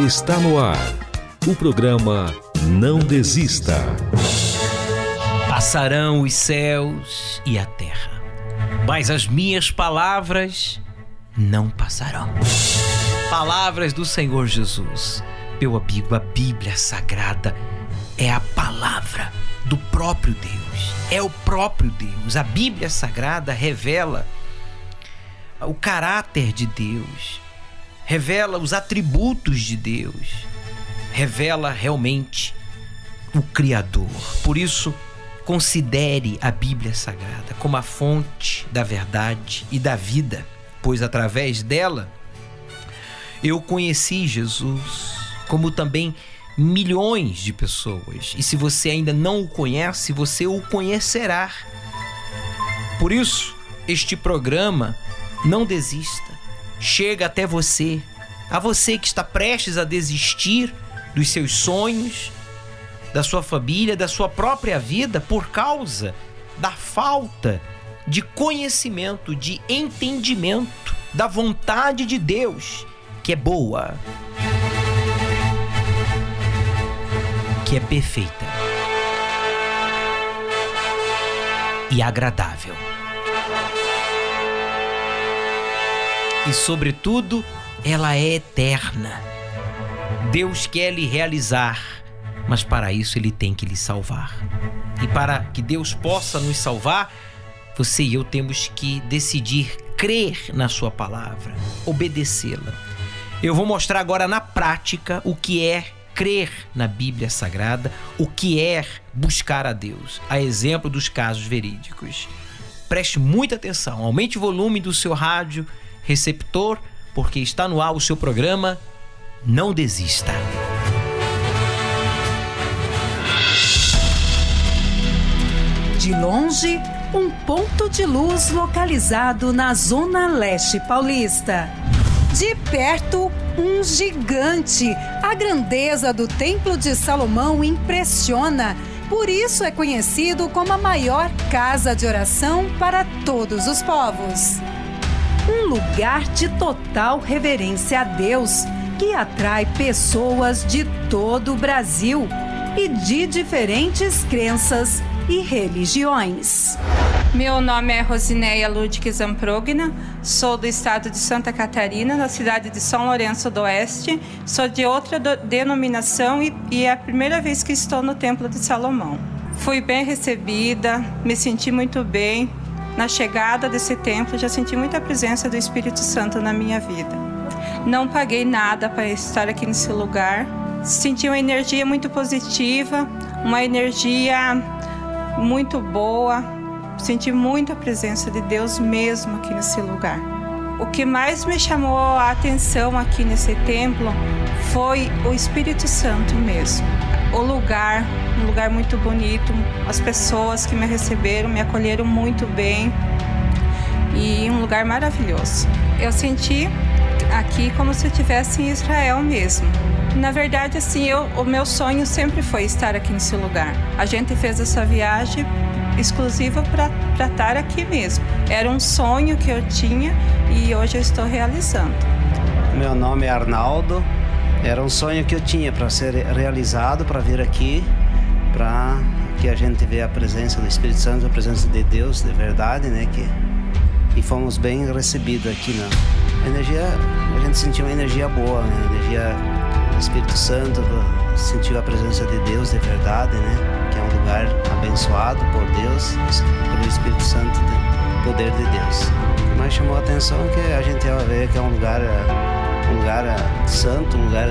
Está no ar o programa Não Desista. Passarão os céus e a terra, mas as minhas palavras não passarão. Palavras do Senhor Jesus. Meu amigo, a Bíblia Sagrada é a palavra do próprio Deus. É o próprio Deus. A Bíblia Sagrada revela o caráter de Deus, revela os atributos de Deus, revela realmente o Criador. Por isso, considere a Bíblia Sagrada como a fonte da verdade e da vida, pois através dela eu conheci Jesus, como também milhões de pessoas. E se você ainda não o conhece, você o conhecerá. Por isso, este programa não desista. Chega até você, a você que está prestes a desistir dos seus sonhos, da sua família, da sua própria vida por causa da falta de conhecimento, de entendimento da vontade de Deus, que é boa, que é perfeita e agradável. E, sobretudo, ela é eterna. Deus quer lhe realizar, mas para isso ele tem que lhe salvar. E para que Deus possa nos salvar, você e eu temos que decidir crer na Sua palavra, obedecê-la. Eu vou mostrar agora na prática o que é crer na Bíblia Sagrada, o que é buscar a Deus, a exemplo dos casos verídicos. Preste muita atenção, aumente o volume do seu rádio receptor, porque está no ar o seu programa. Não desista. De longe, um ponto de luz localizado na zona leste paulista. De perto, um gigante. A grandeza do Templo de Salomão impressiona. Por isso é conhecido como a maior casa de oração para todos os povos um lugar de total reverência a Deus que atrai pessoas de todo o Brasil e de diferentes crenças e religiões. Meu nome é Rosineia Ludwig Zamprogna, sou do estado de Santa Catarina, na cidade de São Lourenço do Oeste. Sou de outra denominação e, e é a primeira vez que estou no Templo de Salomão. Fui bem recebida, me senti muito bem, na chegada desse templo, já senti muita presença do Espírito Santo na minha vida. Não paguei nada para estar aqui nesse lugar. Senti uma energia muito positiva, uma energia muito boa. Senti muita presença de Deus mesmo aqui nesse lugar. O que mais me chamou a atenção aqui nesse templo foi o Espírito Santo mesmo. O lugar, um lugar muito bonito, as pessoas que me receberam me acolheram muito bem e um lugar maravilhoso. Eu senti aqui como se eu estivesse em Israel mesmo. Na verdade, assim, eu, o meu sonho sempre foi estar aqui nesse lugar. A gente fez essa viagem exclusiva para estar aqui mesmo. Era um sonho que eu tinha e hoje eu estou realizando. Meu nome é Arnaldo. Era um sonho que eu tinha para ser realizado, para vir aqui, para que a gente veja a presença do Espírito Santo, a presença de Deus de verdade, né? Que e fomos bem recebidos aqui na a energia. A gente sentiu uma energia boa, né? A energia do Espírito Santo, sentiu a presença de Deus de verdade, né? que é um lugar abençoado por Deus, pelo Espírito Santo, poder de Deus. O que mais chamou a atenção é que a gente ver que é um lugar, um lugar santo, um lugar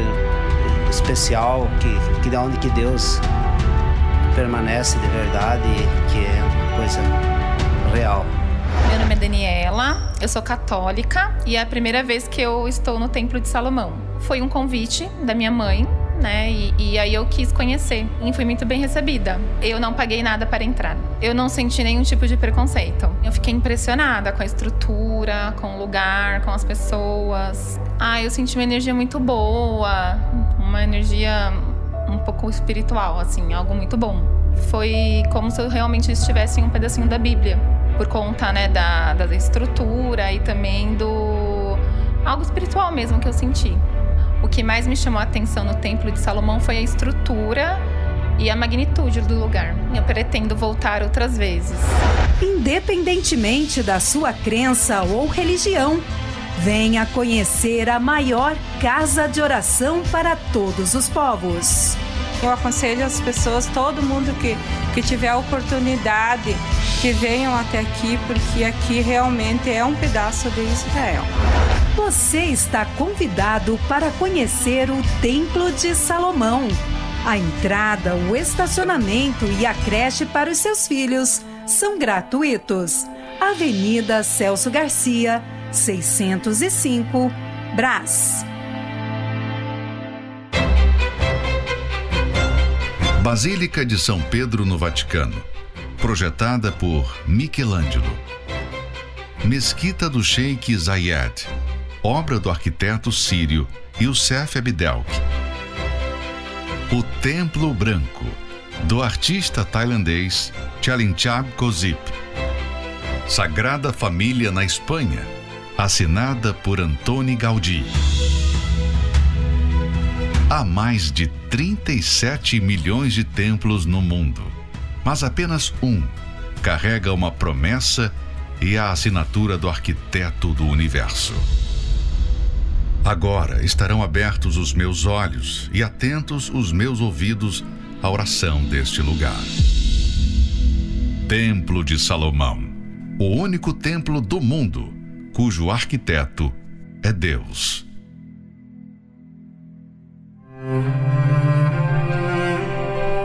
especial, que, que da onde que Deus permanece de verdade, que é uma coisa real. Meu nome é Daniela, eu sou católica e é a primeira vez que eu estou no Templo de Salomão. Foi um convite da minha mãe né? E, e, aí eu quis conhecer e fui muito bem recebida. Eu não paguei nada para entrar. Eu não senti nenhum tipo de preconceito. Eu fiquei impressionada com a estrutura, com o lugar, com as pessoas. Ah, eu senti uma energia muito boa, uma energia um pouco espiritual, assim, algo muito bom. Foi como se eu realmente estivesse em um pedacinho da Bíblia, por conta, né, da, da estrutura e também do algo espiritual mesmo que eu senti. O que mais me chamou a atenção no Templo de Salomão foi a estrutura e a magnitude do lugar. Eu pretendo voltar outras vezes. Independentemente da sua crença ou religião, venha conhecer a maior casa de oração para todos os povos. Eu aconselho as pessoas, todo mundo que, que tiver a oportunidade, que venham até aqui, porque aqui realmente é um pedaço de Israel. Você está convidado para conhecer o Templo de Salomão. A entrada, o estacionamento e a creche para os seus filhos são gratuitos. Avenida Celso Garcia, 605, Brás. Basílica de São Pedro no Vaticano, projetada por Michelangelo. Mesquita do Sheikh Zayed, obra do arquiteto sírio Youssef Abdelk. O Templo Branco, do artista tailandês Chalinchab Kozip. Sagrada Família na Espanha, assinada por Antoni Gaudí. Há mais de 37 milhões de templos no mundo, mas apenas um carrega uma promessa e a assinatura do arquiteto do universo. Agora estarão abertos os meus olhos e atentos os meus ouvidos à oração deste lugar. Templo de Salomão, o único templo do mundo cujo arquiteto é Deus.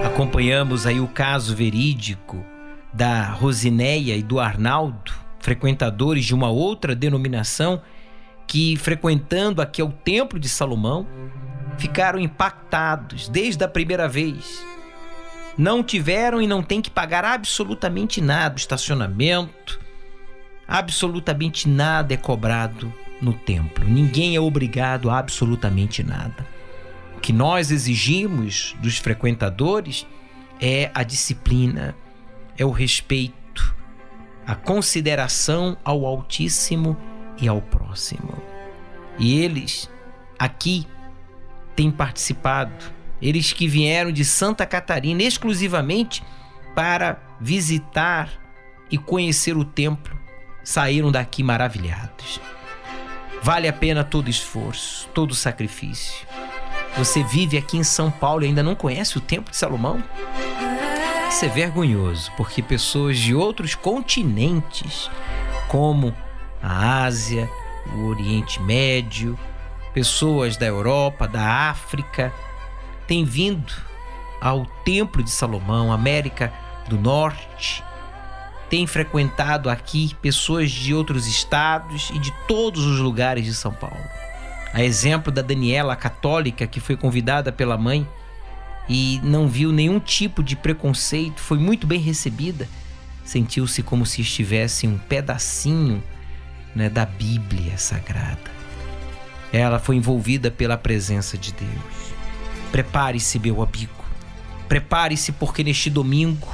Acompanhamos aí o caso verídico da Rosineia e do Arnaldo, frequentadores de uma outra denominação que, frequentando aqui o Templo de Salomão, ficaram impactados desde a primeira vez. Não tiveram e não têm que pagar absolutamente nada, estacionamento, absolutamente nada é cobrado no templo. Ninguém é obrigado a absolutamente nada. O que nós exigimos dos frequentadores é a disciplina, é o respeito, a consideração ao Altíssimo e ao próximo. E eles aqui têm participado, eles que vieram de Santa Catarina exclusivamente para visitar e conhecer o templo, saíram daqui maravilhados. Vale a pena todo esforço, todo sacrifício. Você vive aqui em São Paulo e ainda não conhece o Templo de Salomão? Isso é vergonhoso, porque pessoas de outros continentes, como a Ásia, o Oriente Médio, pessoas da Europa, da África, têm vindo ao Templo de Salomão, América do Norte, têm frequentado aqui pessoas de outros estados e de todos os lugares de São Paulo. A exemplo da Daniela, católica, que foi convidada pela mãe e não viu nenhum tipo de preconceito, foi muito bem recebida, sentiu-se como se estivesse um pedacinho né, da Bíblia Sagrada. Ela foi envolvida pela presença de Deus. Prepare-se, meu amigo. Prepare-se, porque neste domingo,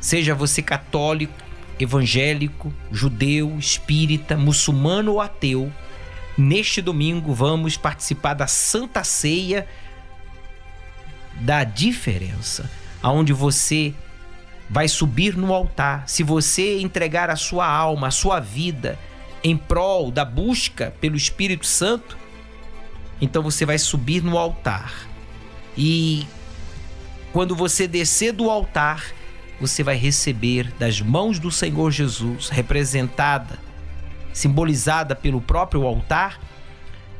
seja você católico, evangélico, judeu, espírita, muçulmano ou ateu, Neste domingo vamos participar da Santa Ceia da diferença, aonde você vai subir no altar. Se você entregar a sua alma, a sua vida em prol da busca pelo Espírito Santo, então você vai subir no altar. E quando você descer do altar, você vai receber das mãos do Senhor Jesus, representada simbolizada pelo próprio altar,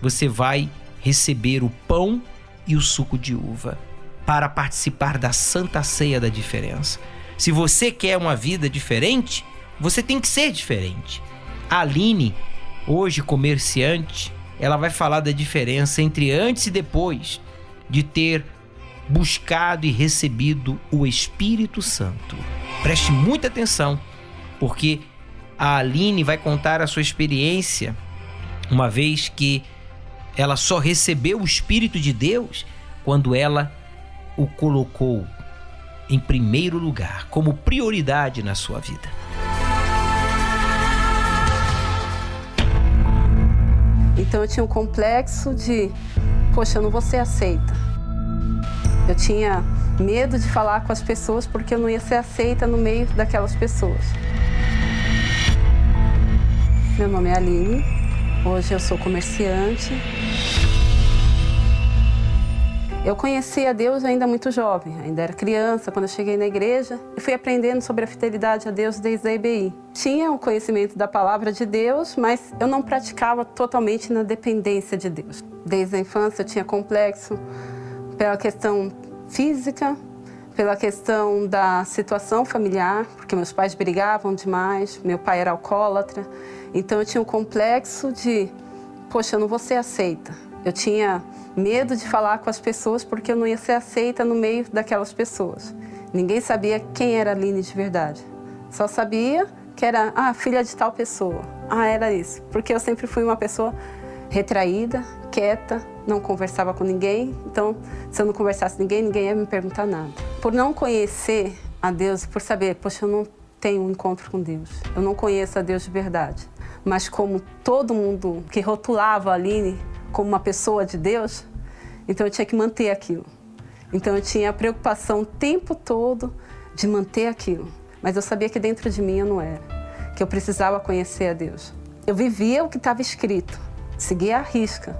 você vai receber o pão e o suco de uva para participar da santa ceia da diferença. Se você quer uma vida diferente, você tem que ser diferente. Aline, hoje comerciante, ela vai falar da diferença entre antes e depois de ter buscado e recebido o Espírito Santo. Preste muita atenção, porque a Aline vai contar a sua experiência, uma vez que ela só recebeu o Espírito de Deus quando ela o colocou em primeiro lugar, como prioridade na sua vida. Então eu tinha um complexo de poxa, eu não vou ser aceita. Eu tinha medo de falar com as pessoas porque eu não ia ser aceita no meio daquelas pessoas. Meu nome é Aline, hoje eu sou comerciante. Eu conheci a Deus ainda muito jovem, ainda era criança, quando eu cheguei na igreja, e fui aprendendo sobre a fidelidade a Deus desde a IBI. Tinha o conhecimento da palavra de Deus, mas eu não praticava totalmente na dependência de Deus. Desde a infância eu tinha complexo pela questão física, pela questão da situação familiar, porque meus pais brigavam demais, meu pai era alcoólatra, então eu tinha um complexo de, poxa, eu não vou ser aceita. Eu tinha medo de falar com as pessoas porque eu não ia ser aceita no meio daquelas pessoas. Ninguém sabia quem era a Aline de verdade. Só sabia que era a ah, filha de tal pessoa. Ah, era isso. Porque eu sempre fui uma pessoa retraída, quieta, não conversava com ninguém. Então, se eu não conversasse com ninguém, ninguém ia me perguntar nada. Por não conhecer a Deus, por saber, poxa, eu não tenho um encontro com Deus. Eu não conheço a Deus de verdade. Mas como todo mundo que rotulava a Aline como uma pessoa de Deus, então eu tinha que manter aquilo. Então eu tinha a preocupação o tempo todo de manter aquilo. Mas eu sabia que dentro de mim eu não era, que eu precisava conhecer a Deus. Eu vivia o que estava escrito, seguia a risca,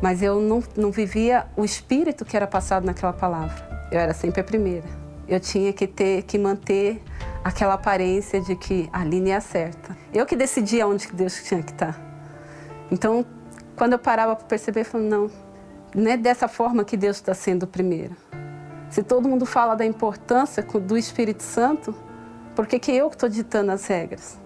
mas eu não, não vivia o espírito que era passado naquela palavra. Eu era sempre a primeira. Eu tinha que ter que manter aquela aparência de que a linha é certa. Eu que decidia onde Deus tinha que estar. Então, quando eu parava para perceber, eu falei, não, não é dessa forma que Deus está sendo primeiro. Se todo mundo fala da importância do Espírito Santo, por que, que eu que estou ditando as regras?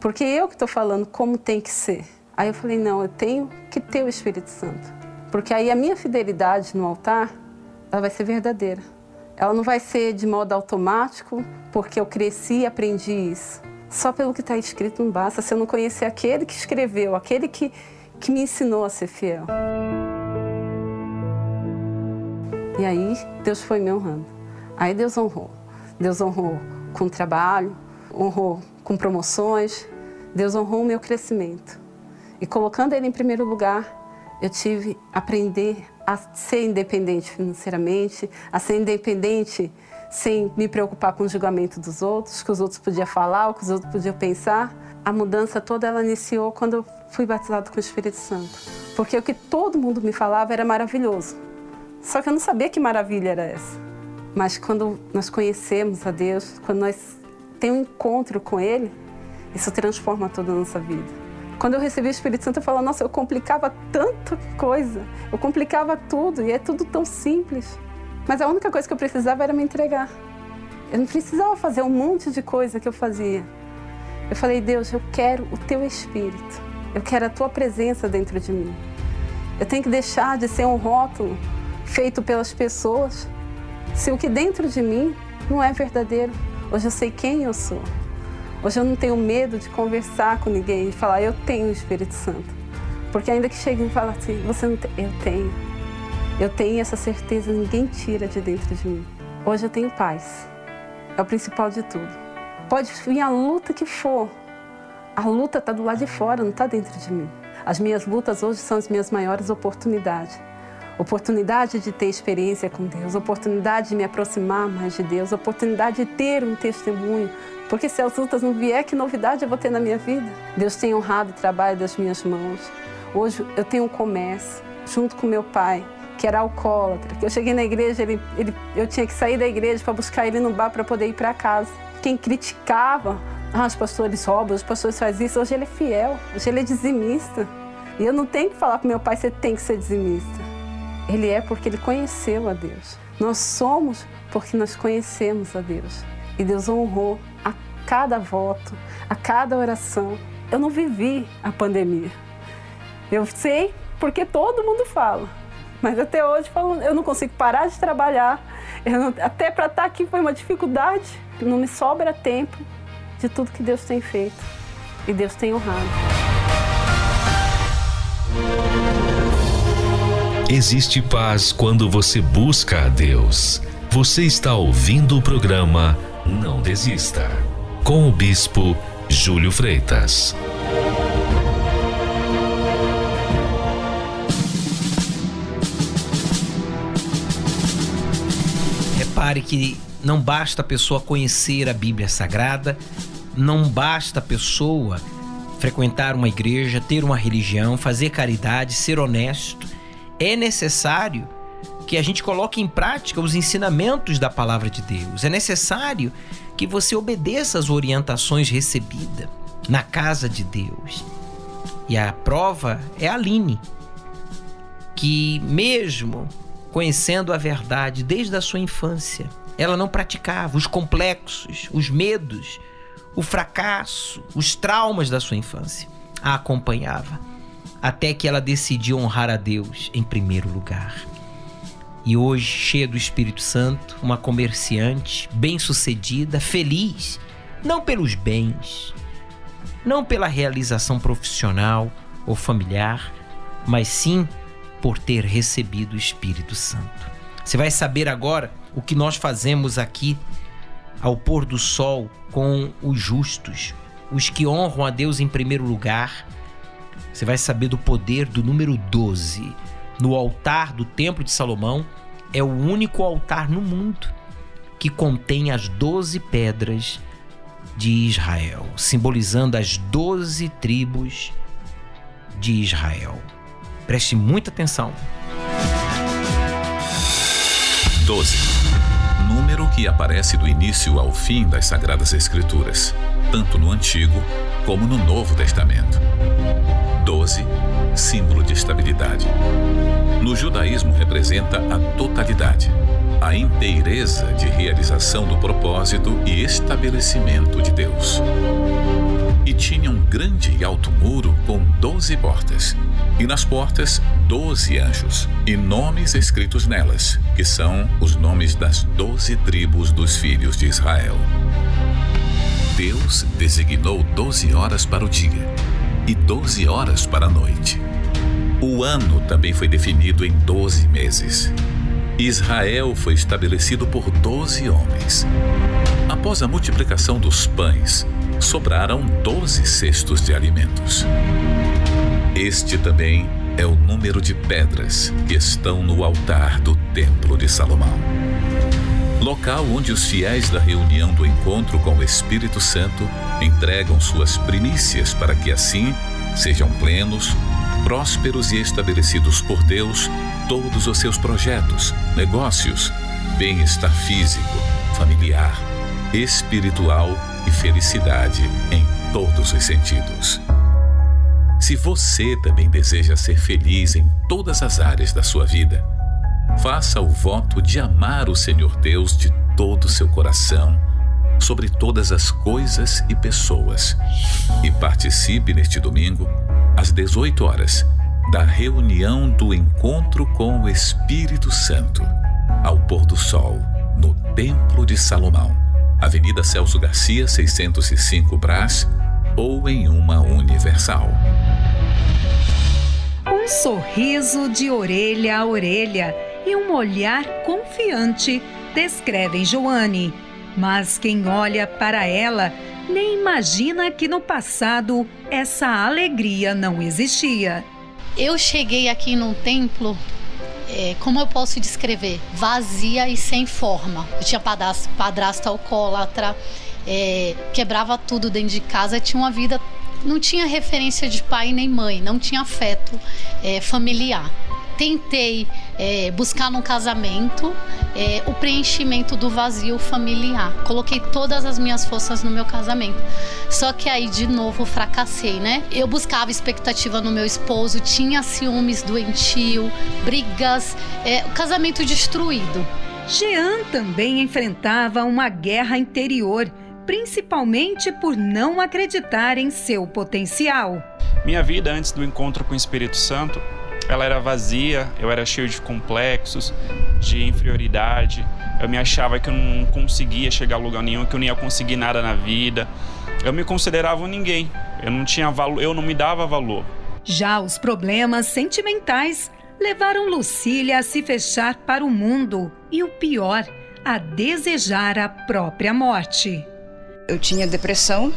Por que eu que estou falando como tem que ser? Aí eu falei, não, eu tenho que ter o Espírito Santo. Porque aí a minha fidelidade no altar, ela vai ser verdadeira. Ela não vai ser de modo automático, porque eu cresci e aprendi isso. Só pelo que está escrito não basta se eu não conhecer aquele que escreveu, aquele que que me ensinou a ser fiel. E aí Deus foi me honrando. Aí Deus honrou. Deus honrou com trabalho, honrou com promoções, Deus honrou o meu crescimento. E colocando Ele em primeiro lugar, eu tive aprender a ser independente financeiramente, a ser independente sem me preocupar com o julgamento dos outros, que os outros podiam falar, o que os outros podiam pensar. A mudança toda ela iniciou quando eu fui batizado com o Espírito Santo. Porque o que todo mundo me falava era maravilhoso. Só que eu não sabia que maravilha era essa. Mas quando nós conhecemos a Deus, quando nós temos um encontro com Ele, isso transforma toda a nossa vida. Quando eu recebi o Espírito Santo, eu falava, nossa, eu complicava tanta coisa, eu complicava tudo e é tudo tão simples. Mas a única coisa que eu precisava era me entregar. Eu não precisava fazer um monte de coisa que eu fazia. Eu falei, Deus, eu quero o teu Espírito. Eu quero a tua presença dentro de mim. Eu tenho que deixar de ser um rótulo feito pelas pessoas se o que dentro de mim não é verdadeiro. Hoje eu sei quem eu sou. Hoje eu não tenho medo de conversar com ninguém e falar, eu tenho o Espírito Santo. Porque ainda que cheguem e falem assim, você não tem, eu tenho. Eu tenho essa certeza, ninguém tira de dentro de mim. Hoje eu tenho paz. É o principal de tudo. Pode vir a luta que for, a luta está do lado de fora, não está dentro de mim. As minhas lutas hoje são as minhas maiores oportunidades. Oportunidade de ter experiência com Deus, oportunidade de me aproximar mais de Deus, oportunidade de ter um testemunho. Porque se as lutas não vier, que novidade eu vou ter na minha vida? Deus tem honrado o trabalho das minhas mãos. Hoje eu tenho um comércio, junto com meu pai, que era alcoólatra. Eu cheguei na igreja, ele, ele, eu tinha que sair da igreja para buscar ele no bar para poder ir para casa. Quem criticava ah, os pastores roubam, os pastores fazem isso. Hoje ele é fiel, hoje ele é dizimista. E eu não tenho que falar para meu pai, você tem que ser dizimista. Ele é porque ele conheceu a Deus. Nós somos porque nós conhecemos a Deus. E Deus honrou a cada voto, a cada oração. Eu não vivi a pandemia. Eu sei porque todo mundo fala. Mas até hoje eu não consigo parar de trabalhar. Não, até para estar tá aqui foi uma dificuldade. Não me sobra tempo de tudo que Deus tem feito e Deus tem honrado. Existe paz quando você busca a Deus. Você está ouvindo o programa Não Desista, com o Bispo Júlio Freitas. Repare que não basta a pessoa conhecer a Bíblia Sagrada, não basta a pessoa frequentar uma igreja, ter uma religião, fazer caridade, ser honesto. É necessário que a gente coloque em prática os ensinamentos da palavra de Deus. É necessário que você obedeça às orientações recebidas na casa de Deus. E a prova é a Aline, que mesmo conhecendo a verdade desde a sua infância, ela não praticava os complexos, os medos, o fracasso, os traumas da sua infância. A acompanhava até que ela decidiu honrar a Deus em primeiro lugar. E hoje, cheia do Espírito Santo, uma comerciante bem-sucedida, feliz, não pelos bens, não pela realização profissional ou familiar, mas sim por ter recebido o Espírito Santo. Você vai saber agora o que nós fazemos aqui ao pôr do sol com os justos, os que honram a Deus em primeiro lugar. Você vai saber do poder do número 12 no altar do Templo de Salomão. É o único altar no mundo que contém as 12 pedras de Israel, simbolizando as 12 tribos de Israel. Preste muita atenção. 12. Número que aparece do início ao fim das Sagradas Escrituras, tanto no Antigo como no Novo Testamento. 12, símbolo de estabilidade. No judaísmo representa a totalidade, a inteireza de realização do propósito e estabelecimento de Deus. E tinha um grande e alto muro com doze portas, e nas portas doze anjos, e nomes escritos nelas, que são os nomes das doze tribos dos filhos de Israel. Deus designou doze horas para o dia e doze horas para a noite. O ano também foi definido em doze meses. Israel foi estabelecido por doze homens. Após a multiplicação dos pães, sobraram doze cestos de alimentos. Este também é o número de pedras que estão no altar do Templo de Salomão. Local onde os fiéis da reunião do encontro com o Espírito Santo entregam suas primícias para que assim sejam plenos, prósperos e estabelecidos por Deus todos os seus projetos, negócios, bem-estar físico, familiar, espiritual e felicidade em todos os sentidos. Se você também deseja ser feliz em todas as áreas da sua vida, faça o voto de amar o Senhor Deus de todo o seu coração, sobre todas as coisas e pessoas, e participe neste domingo, às 18 horas, da reunião do encontro com o Espírito Santo, ao pôr do sol, no Templo de Salomão, Avenida Celso Garcia, 605 Brás, ou em uma Universal. Um sorriso de orelha a orelha e um olhar confiante descrevem Joane. Mas quem olha para ela nem imagina que no passado essa alegria não existia. Eu cheguei aqui num templo é, como eu posso descrever? Vazia e sem forma. Eu tinha padrasto, padrasto alcoólatra, é, quebrava tudo dentro de casa, tinha uma vida, não tinha referência de pai nem mãe, não tinha afeto é, familiar. Tentei é, buscar no casamento é, o preenchimento do vazio familiar. Coloquei todas as minhas forças no meu casamento. Só que aí de novo fracassei, né? Eu buscava expectativa no meu esposo, tinha ciúmes doentio, brigas, é, o casamento destruído. Jean também enfrentava uma guerra interior principalmente por não acreditar em seu potencial. Minha vida antes do encontro com o Espírito Santo, ela era vazia, eu era cheio de complexos, de inferioridade. Eu me achava que eu não conseguia chegar a lugar nenhum, que eu não ia conseguir nada na vida. Eu me considerava um ninguém. Eu não tinha valor, eu não me dava valor. Já os problemas sentimentais levaram Lucília a se fechar para o mundo e o pior, a desejar a própria morte. Eu tinha depressão,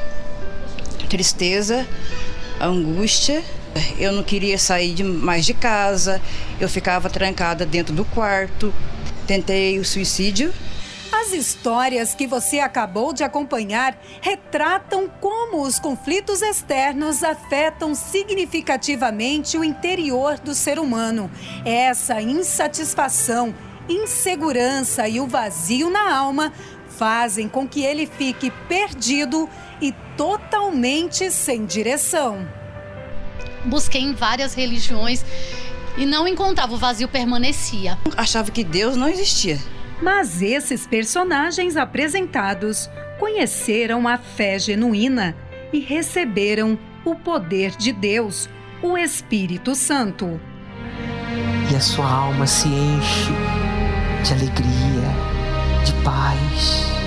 tristeza, angústia. Eu não queria sair de, mais de casa, eu ficava trancada dentro do quarto. Tentei o suicídio. As histórias que você acabou de acompanhar retratam como os conflitos externos afetam significativamente o interior do ser humano. Essa insatisfação, insegurança e o vazio na alma fazem com que ele fique perdido e totalmente sem direção. Busquei em várias religiões e não encontrava, o vazio permanecia. Achava que Deus não existia. Mas esses personagens apresentados conheceram a fé genuína e receberam o poder de Deus, o Espírito Santo. E a sua alma se enche de alegria, de paz.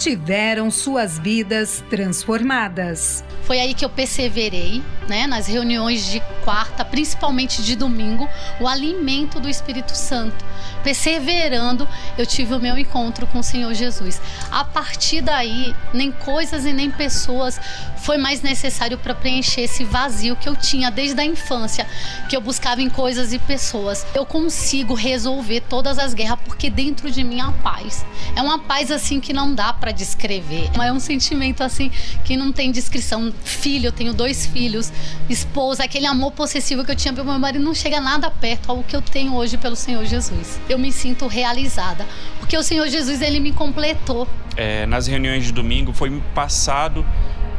Tiveram suas vidas transformadas. Foi aí que eu perseverei, né, nas reuniões de quarta, principalmente de domingo, o alimento do Espírito Santo. Perseverando, eu tive o meu encontro com o Senhor Jesus. A partir daí, nem coisas e nem pessoas foi mais necessário para preencher esse vazio que eu tinha desde a infância, que eu buscava em coisas e pessoas. Eu consigo resolver todas as guerras porque dentro de mim há paz. É uma paz assim que não dá para descrever. É um sentimento assim que não tem descrição. Filho, eu tenho dois filhos, esposa, aquele amor possessivo que eu tinha pelo meu marido não chega nada perto ao que eu tenho hoje pelo Senhor Jesus. Eu me sinto realizada, porque o Senhor Jesus ele me completou. É, nas reuniões de domingo foi passado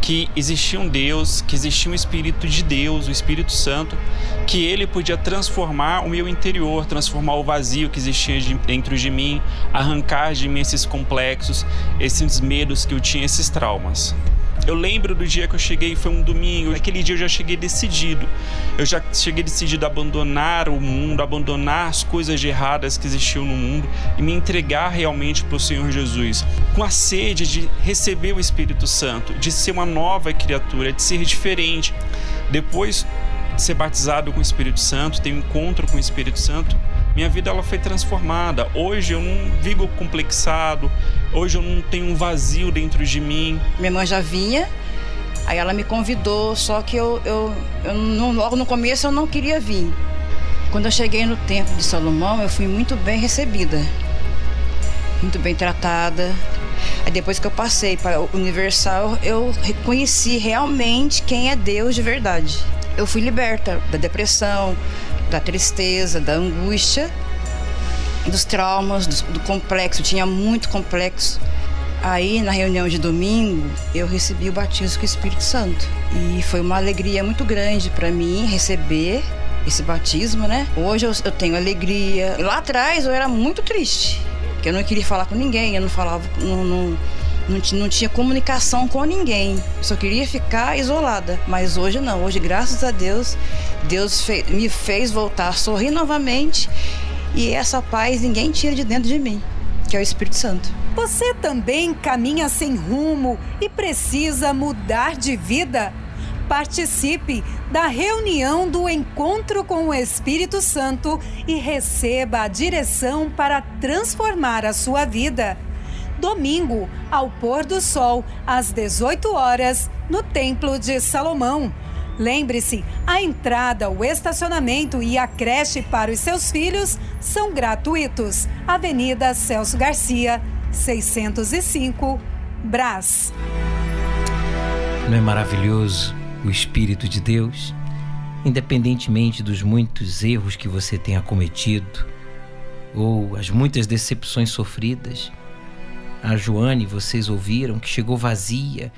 que existia um Deus, que existia um Espírito de Deus, o Espírito Santo, que ele podia transformar o meu interior, transformar o vazio que existia dentro de mim, arrancar de mim esses complexos, esses medos que eu tinha, esses traumas. Eu lembro do dia que eu cheguei, foi um domingo. Naquele dia eu já cheguei decidido. Eu já cheguei decidido a abandonar o mundo, abandonar as coisas erradas que existiam no mundo e me entregar realmente para o Senhor Jesus. Com a sede de receber o Espírito Santo, de ser uma nova criatura, de ser diferente. Depois de ser batizado com o Espírito Santo, ter um encontro com o Espírito Santo, minha vida ela foi transformada. Hoje eu não vivo complexado, hoje eu não tenho um vazio dentro de mim. Minha mãe já vinha, aí ela me convidou, só que eu, eu, eu não, logo no começo eu não queria vir. Quando eu cheguei no templo de Salomão, eu fui muito bem recebida, muito bem tratada. Aí depois que eu passei para o Universal, eu reconheci realmente quem é Deus de verdade. Eu fui liberta da depressão, da tristeza, da angústia, dos traumas, do, do complexo. Tinha muito complexo. Aí, na reunião de domingo, eu recebi o batismo com o Espírito Santo. E foi uma alegria muito grande para mim receber esse batismo, né? Hoje eu, eu, tenho alegria. Lá atrás eu era muito triste, porque eu não queria falar com ninguém, eu não falava, não, não, não, não tinha comunicação com ninguém. Eu só queria ficar isolada. Mas hoje não. Hoje, graças a Deus, Deus fe me fez voltar a sorrir novamente. E essa paz ninguém tira de dentro de mim, que é o Espírito Santo. Você também caminha sem rumo e precisa mudar de vida? Participe da reunião do Encontro com o Espírito Santo e receba a direção para transformar a sua vida domingo, ao pôr do sol, às 18 horas, no Templo de Salomão. Lembre-se, a entrada, o estacionamento e a creche para os seus filhos são gratuitos. Avenida Celso Garcia, 605, Brás. Não é maravilhoso o Espírito de Deus? Independentemente dos muitos erros que você tenha cometido ou as muitas decepções sofridas, a Joane, vocês ouviram, que chegou vazia.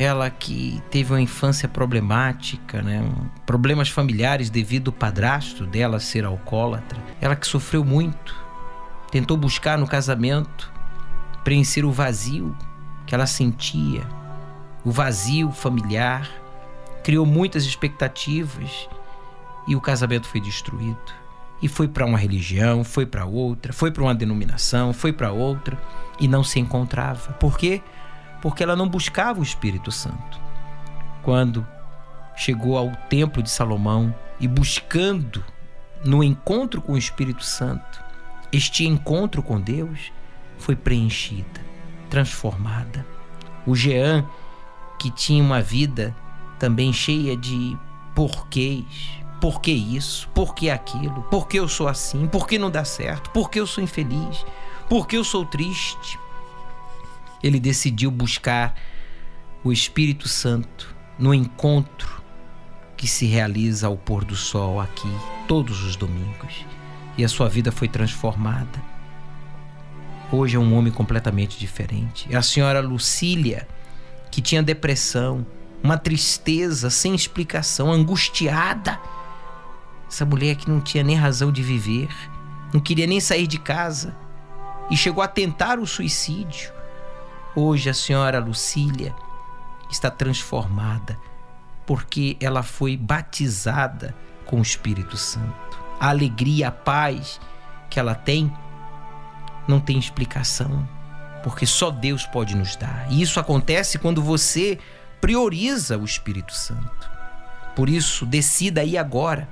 Ela que teve uma infância problemática, né? problemas familiares devido ao padrasto dela ser alcoólatra. Ela que sofreu muito, tentou buscar no casamento preencher o vazio que ela sentia, o vazio familiar, criou muitas expectativas e o casamento foi destruído. E foi para uma religião, foi para outra, foi para uma denominação, foi para outra e não se encontrava. Por quê? Ela não buscava o Espírito Santo. Quando chegou ao templo de Salomão e buscando no encontro com o Espírito Santo, este encontro com Deus foi preenchida, transformada. O Jean, que tinha uma vida também cheia de porquês, por que isso? Por que aquilo? Por que eu sou assim? Por que não dá certo? Por que eu sou infeliz? Porque eu sou triste. Ele decidiu buscar o Espírito Santo no encontro que se realiza ao pôr do sol aqui todos os domingos. E a sua vida foi transformada. Hoje é um homem completamente diferente. É a senhora Lucília, que tinha depressão, uma tristeza sem explicação, angustiada. Essa mulher que não tinha nem razão de viver, não queria nem sair de casa e chegou a tentar o suicídio. Hoje a senhora Lucília está transformada porque ela foi batizada com o Espírito Santo. A alegria, a paz que ela tem não tem explicação, porque só Deus pode nos dar. E isso acontece quando você prioriza o Espírito Santo. Por isso, decida aí agora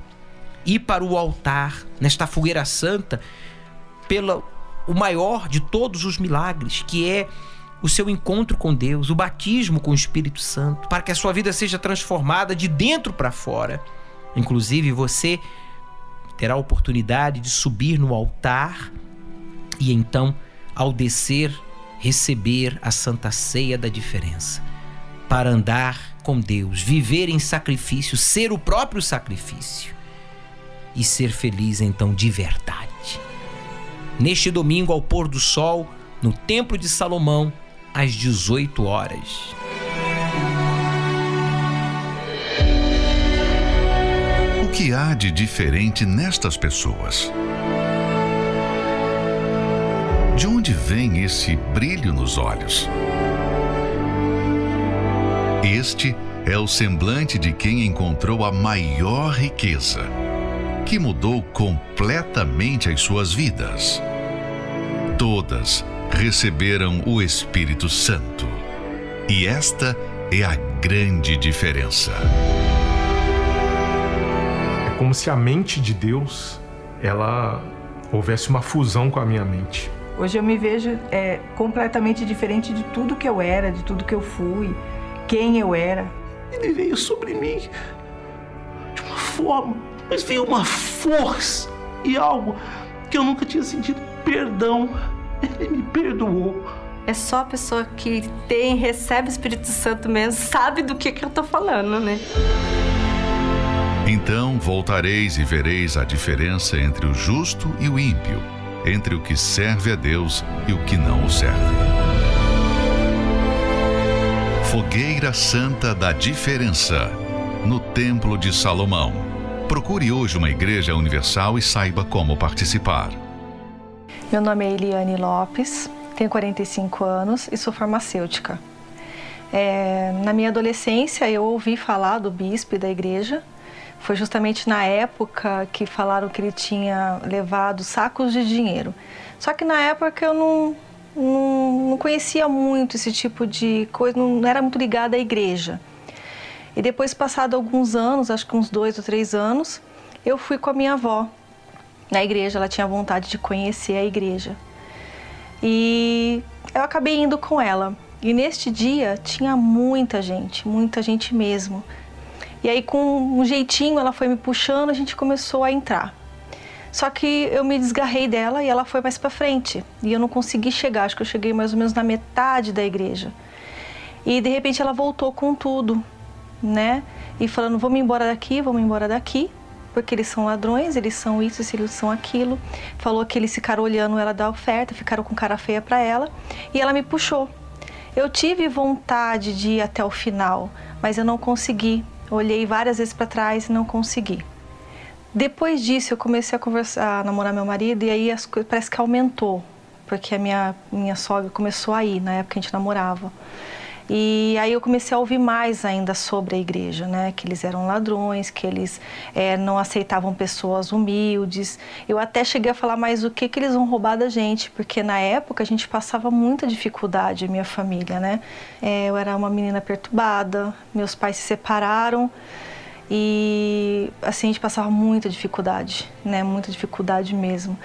ir para o altar nesta fogueira santa pelo o maior de todos os milagres, que é o seu encontro com Deus, o batismo com o Espírito Santo, para que a sua vida seja transformada de dentro para fora. Inclusive, você terá a oportunidade de subir no altar e então, ao descer, receber a santa ceia da diferença, para andar com Deus, viver em sacrifício, ser o próprio sacrifício e ser feliz então de verdade. Neste domingo, ao pôr do sol, no Templo de Salomão, às 18 horas. O que há de diferente nestas pessoas? De onde vem esse brilho nos olhos? Este é o semblante de quem encontrou a maior riqueza, que mudou completamente as suas vidas. Todas receberam o Espírito Santo. E esta é a grande diferença. É como se a mente de Deus, ela houvesse uma fusão com a minha mente. Hoje eu me vejo é, completamente diferente de tudo que eu era, de tudo que eu fui, quem eu era. Ele veio sobre mim de uma forma, mas veio uma força e algo que eu nunca tinha sentido perdão. Ele me perdoou. É só a pessoa que tem, recebe o Espírito Santo mesmo, sabe do que, que eu tô falando, né? Então voltareis e vereis a diferença entre o justo e o ímpio, entre o que serve a Deus e o que não o serve. Fogueira Santa da Diferença, no Templo de Salomão. Procure hoje uma igreja universal e saiba como participar. Meu nome é Eliane Lopes, tenho 45 anos e sou farmacêutica. É, na minha adolescência, eu ouvi falar do bispo e da igreja. Foi justamente na época que falaram que ele tinha levado sacos de dinheiro. Só que na época eu não, não, não conhecia muito esse tipo de coisa, não era muito ligada à igreja. E depois, passado alguns anos, acho que uns dois ou três anos, eu fui com a minha avó na igreja, ela tinha vontade de conhecer a igreja. E eu acabei indo com ela. E neste dia tinha muita gente, muita gente mesmo. E aí, com um jeitinho, ela foi me puxando, a gente começou a entrar. Só que eu me desgarrei dela e ela foi mais para frente. E eu não consegui chegar, acho que eu cheguei mais ou menos na metade da igreja. E de repente ela voltou com tudo, né? E falando: vamos embora daqui, vamos embora daqui porque eles são ladrões, eles são isso, eles são aquilo. Falou que eles ficaram olhando ela da oferta, ficaram com cara feia para ela, e ela me puxou. Eu tive vontade de ir até o final, mas eu não consegui. Olhei várias vezes para trás e não consegui. Depois disso, eu comecei a conversar, a namorar meu marido e aí as parece que aumentou, porque a minha minha sogra começou a ir na época que a gente namorava. E aí eu comecei a ouvir mais ainda sobre a igreja, né? Que eles eram ladrões, que eles é, não aceitavam pessoas humildes. Eu até cheguei a falar mais o que, que eles vão roubar da gente, porque na época a gente passava muita dificuldade, minha família, né? É, eu era uma menina perturbada, meus pais se separaram. E assim a gente passava muita dificuldade, né? Muita dificuldade mesmo.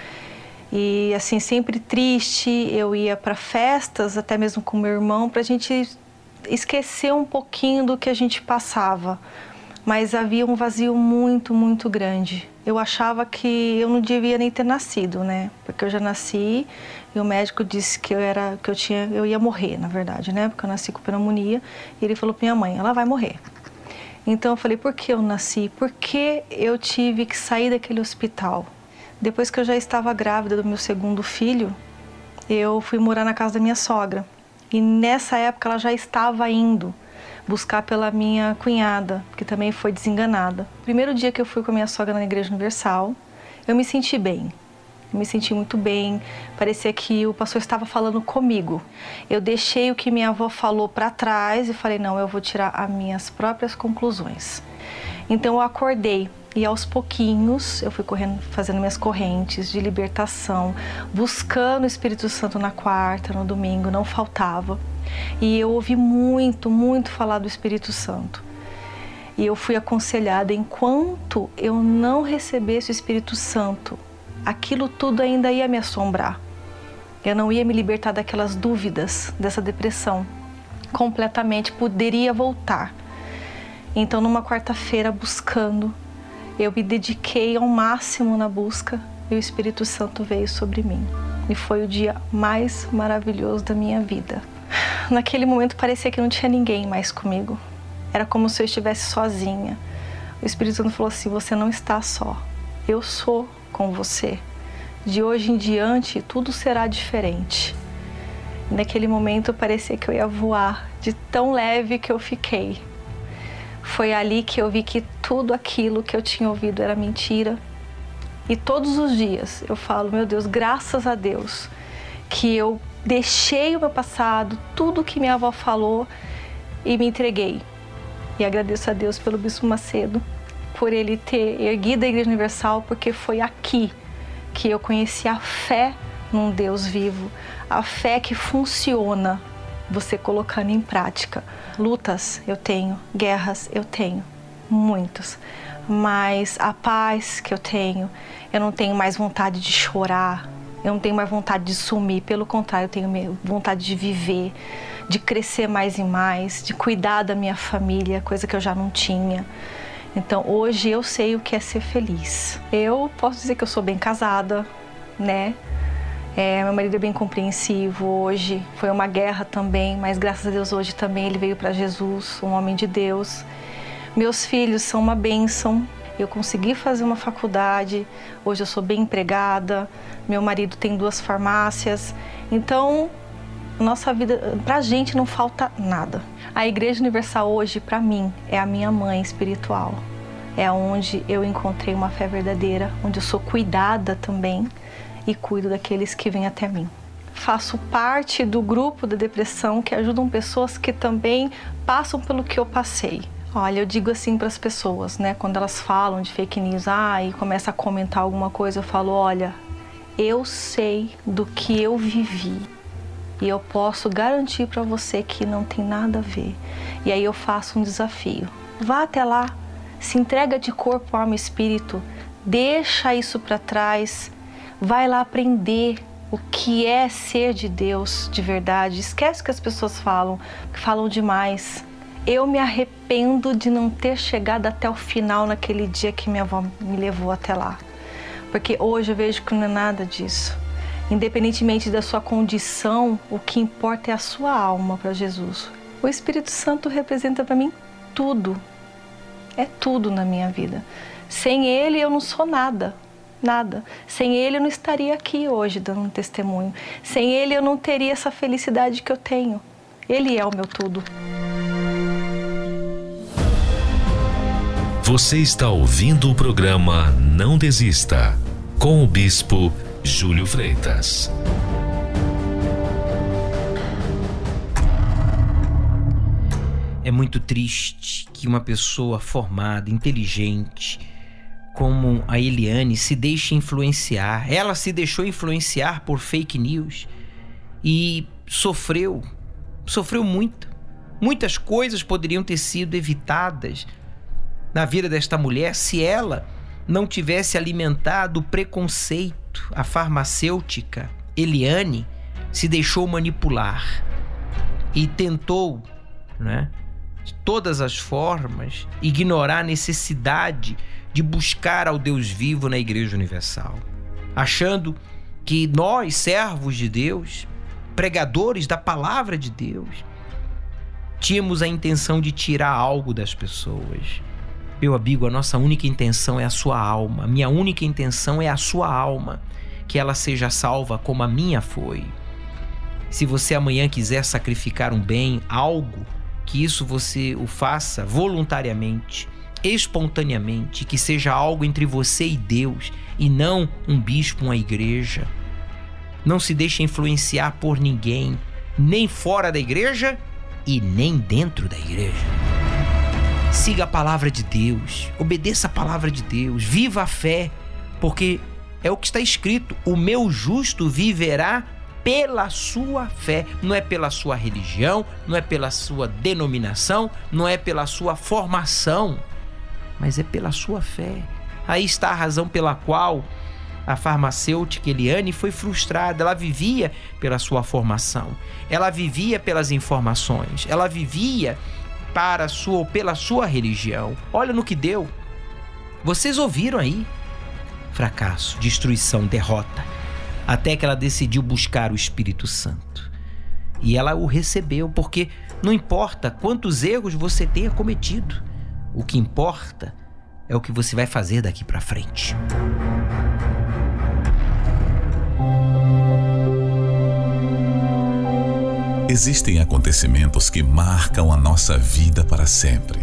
E assim, sempre triste, eu ia para festas, até mesmo com meu irmão, para a gente esquecer um pouquinho do que a gente passava. mas havia um vazio muito, muito grande. Eu achava que eu não devia nem ter nascido, né? Porque eu já nasci e o médico disse que eu era que eu tinha eu ia morrer, na verdade, né? Porque eu nasci com pneumonia e ele falou para minha mãe, ela vai morrer. Então eu falei, por que eu nasci? Por que eu tive que sair daquele hospital? Depois que eu já estava grávida do meu segundo filho, eu fui morar na casa da minha sogra. E nessa época ela já estava indo buscar pela minha cunhada, que também foi desenganada. Primeiro dia que eu fui com a minha sogra na Igreja Universal, eu me senti bem. Eu me senti muito bem, parecia que o pastor estava falando comigo. Eu deixei o que minha avó falou para trás e falei: não, eu vou tirar as minhas próprias conclusões. Então eu acordei e aos pouquinhos eu fui correndo, fazendo minhas correntes de libertação, buscando o Espírito Santo na quarta, no domingo, não faltava. E eu ouvi muito, muito falar do Espírito Santo. E eu fui aconselhada enquanto eu não recebesse o Espírito Santo, aquilo tudo ainda ia me assombrar. Eu não ia me libertar daquelas dúvidas, dessa depressão. Completamente poderia voltar. Então, numa quarta-feira, buscando, eu me dediquei ao máximo na busca e o Espírito Santo veio sobre mim. E foi o dia mais maravilhoso da minha vida. Naquele momento parecia que não tinha ninguém mais comigo. Era como se eu estivesse sozinha. O Espírito Santo falou assim: Você não está só. Eu sou com você. De hoje em diante, tudo será diferente. Naquele momento parecia que eu ia voar, de tão leve que eu fiquei. Foi ali que eu vi que tudo aquilo que eu tinha ouvido era mentira. E todos os dias eu falo, meu Deus, graças a Deus que eu deixei o meu passado, tudo que minha avó falou e me entreguei. E agradeço a Deus pelo Bispo Macedo, por ele ter erguido a Igreja Universal, porque foi aqui que eu conheci a fé num Deus vivo, a fé que funciona, você colocando em prática. Lutas eu tenho, guerras eu tenho, muitos, mas a paz que eu tenho, eu não tenho mais vontade de chorar, eu não tenho mais vontade de sumir, pelo contrário, eu tenho vontade de viver, de crescer mais e mais, de cuidar da minha família, coisa que eu já não tinha. Então hoje eu sei o que é ser feliz. Eu posso dizer que eu sou bem casada, né? É, meu marido é bem compreensivo hoje. Foi uma guerra também, mas graças a Deus hoje também ele veio para Jesus, um homem de Deus. Meus filhos são uma bênção. Eu consegui fazer uma faculdade. Hoje eu sou bem empregada. Meu marido tem duas farmácias. Então, nossa vida, pra gente não falta nada. A Igreja Universal hoje, para mim, é a minha mãe espiritual. É onde eu encontrei uma fé verdadeira, onde eu sou cuidada também e cuido daqueles que vêm até mim. Faço parte do grupo da depressão que ajudam pessoas que também passam pelo que eu passei. Olha, eu digo assim para as pessoas, né, quando elas falam de fake news, ah, e começa a comentar alguma coisa, eu falo, olha, eu sei do que eu vivi e eu posso garantir para você que não tem nada a ver. E aí eu faço um desafio. Vá até lá, se entrega de corpo, alma e espírito, deixa isso para trás, Vai lá aprender o que é ser de Deus de verdade. Esquece o que as pessoas falam, que falam demais. Eu me arrependo de não ter chegado até o final naquele dia que minha avó me levou até lá. Porque hoje eu vejo que não é nada disso. Independentemente da sua condição, o que importa é a sua alma para Jesus. O Espírito Santo representa para mim tudo. É tudo na minha vida. Sem ele eu não sou nada nada. Sem ele eu não estaria aqui hoje dando um testemunho. Sem ele eu não teria essa felicidade que eu tenho. Ele é o meu tudo. Você está ouvindo o programa Não Desista, com o Bispo Júlio Freitas. É muito triste que uma pessoa formada, inteligente, como a Eliane se deixa influenciar. Ela se deixou influenciar por fake news e sofreu, sofreu muito. Muitas coisas poderiam ter sido evitadas na vida desta mulher se ela não tivesse alimentado o preconceito. A farmacêutica Eliane se deixou manipular e tentou, né, de todas as formas, ignorar a necessidade de buscar ao Deus vivo na Igreja Universal, achando que nós, servos de Deus, pregadores da palavra de Deus, tínhamos a intenção de tirar algo das pessoas. Meu amigo, a nossa única intenção é a sua alma. Minha única intenção é a sua alma, que ela seja salva como a minha foi. Se você amanhã quiser sacrificar um bem, algo, que isso você o faça voluntariamente, espontaneamente, que seja algo entre você e Deus e não um bispo, uma igreja. Não se deixe influenciar por ninguém, nem fora da igreja e nem dentro da igreja. Siga a palavra de Deus, obedeça a palavra de Deus, viva a fé, porque é o que está escrito: o meu justo viverá pela sua fé, não é pela sua religião, não é pela sua denominação, não é pela sua formação, mas é pela sua fé. Aí está a razão pela qual a farmacêutica Eliane foi frustrada. Ela vivia pela sua formação, ela vivia pelas informações, ela vivia para sua pela sua religião. Olha no que deu. Vocês ouviram aí? Fracasso, destruição, derrota. Até que ela decidiu buscar o Espírito Santo. E ela o recebeu, porque não importa quantos erros você tenha cometido, o que importa é o que você vai fazer daqui para frente. Existem acontecimentos que marcam a nossa vida para sempre,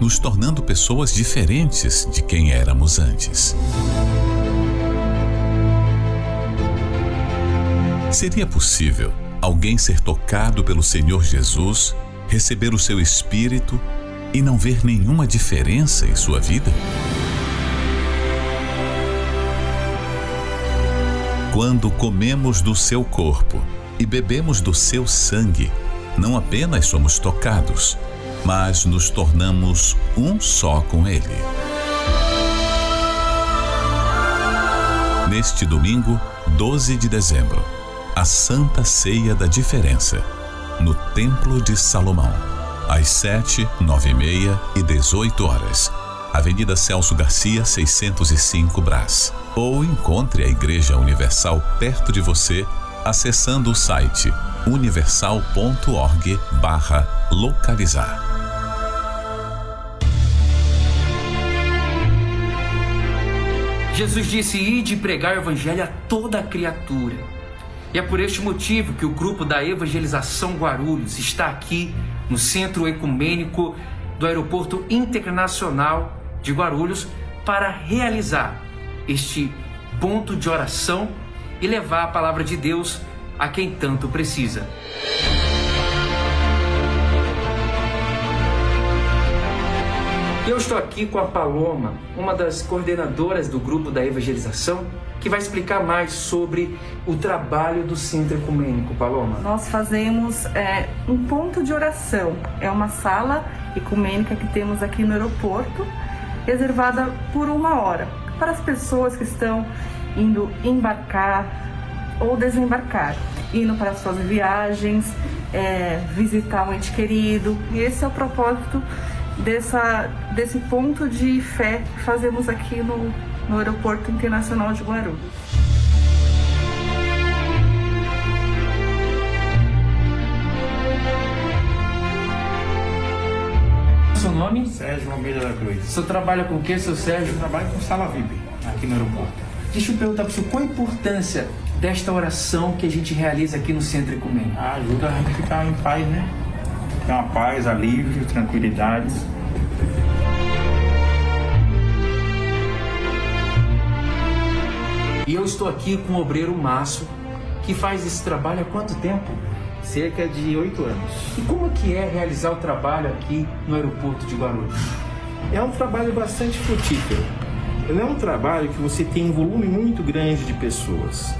nos tornando pessoas diferentes de quem éramos antes. Seria possível alguém ser tocado pelo Senhor Jesus, receber o seu Espírito e não ver nenhuma diferença em sua vida? Quando comemos do seu corpo e bebemos do seu sangue, não apenas somos tocados, mas nos tornamos um só com Ele. Neste domingo, 12 de dezembro, a Santa Ceia da Diferença, no Templo de Salomão, às 7, 9 e meia e 18 horas. Avenida Celso Garcia, 605 Brás. Ou encontre a Igreja Universal perto de você acessando o site universal.org/localizar. Jesus disse: Ide pregar o evangelho a toda criatura. E é por este motivo que o grupo da Evangelização Guarulhos está aqui no Centro Ecumênico do Aeroporto Internacional de Guarulhos para realizar este ponto de oração e levar a palavra de Deus a quem tanto precisa. Eu estou aqui com a Paloma, uma das coordenadoras do grupo da evangelização, que vai explicar mais sobre o trabalho do Centro Ecumênico. Paloma. Nós fazemos é, um ponto de oração. É uma sala ecumênica que temos aqui no aeroporto, reservada por uma hora para as pessoas que estão indo embarcar ou desembarcar, indo para suas viagens, é, visitar um ente querido. E esse é o propósito dessa, desse ponto de fé que fazemos aqui no, no Aeroporto Internacional de Guarulhos. Seu nome? Sérgio Almeida da Cruz. O senhor trabalha com o que, seu Sérgio? Eu trabalho com sala VIP aqui no aeroporto. Deixa eu perguntar para o senhor qual a importância desta oração que a gente realiza aqui no Centro Ecumênico. Ah, ajuda a gente a ficar em paz, né? Ter uma paz, alívio, tranquilidade. E eu estou aqui com o obreiro Márcio, que faz esse trabalho há quanto tempo? Cerca de oito anos. E como que é realizar o trabalho aqui no aeroporto de Guarulhos? É um trabalho bastante frutífero ele é um trabalho que você tem um volume muito grande de pessoas,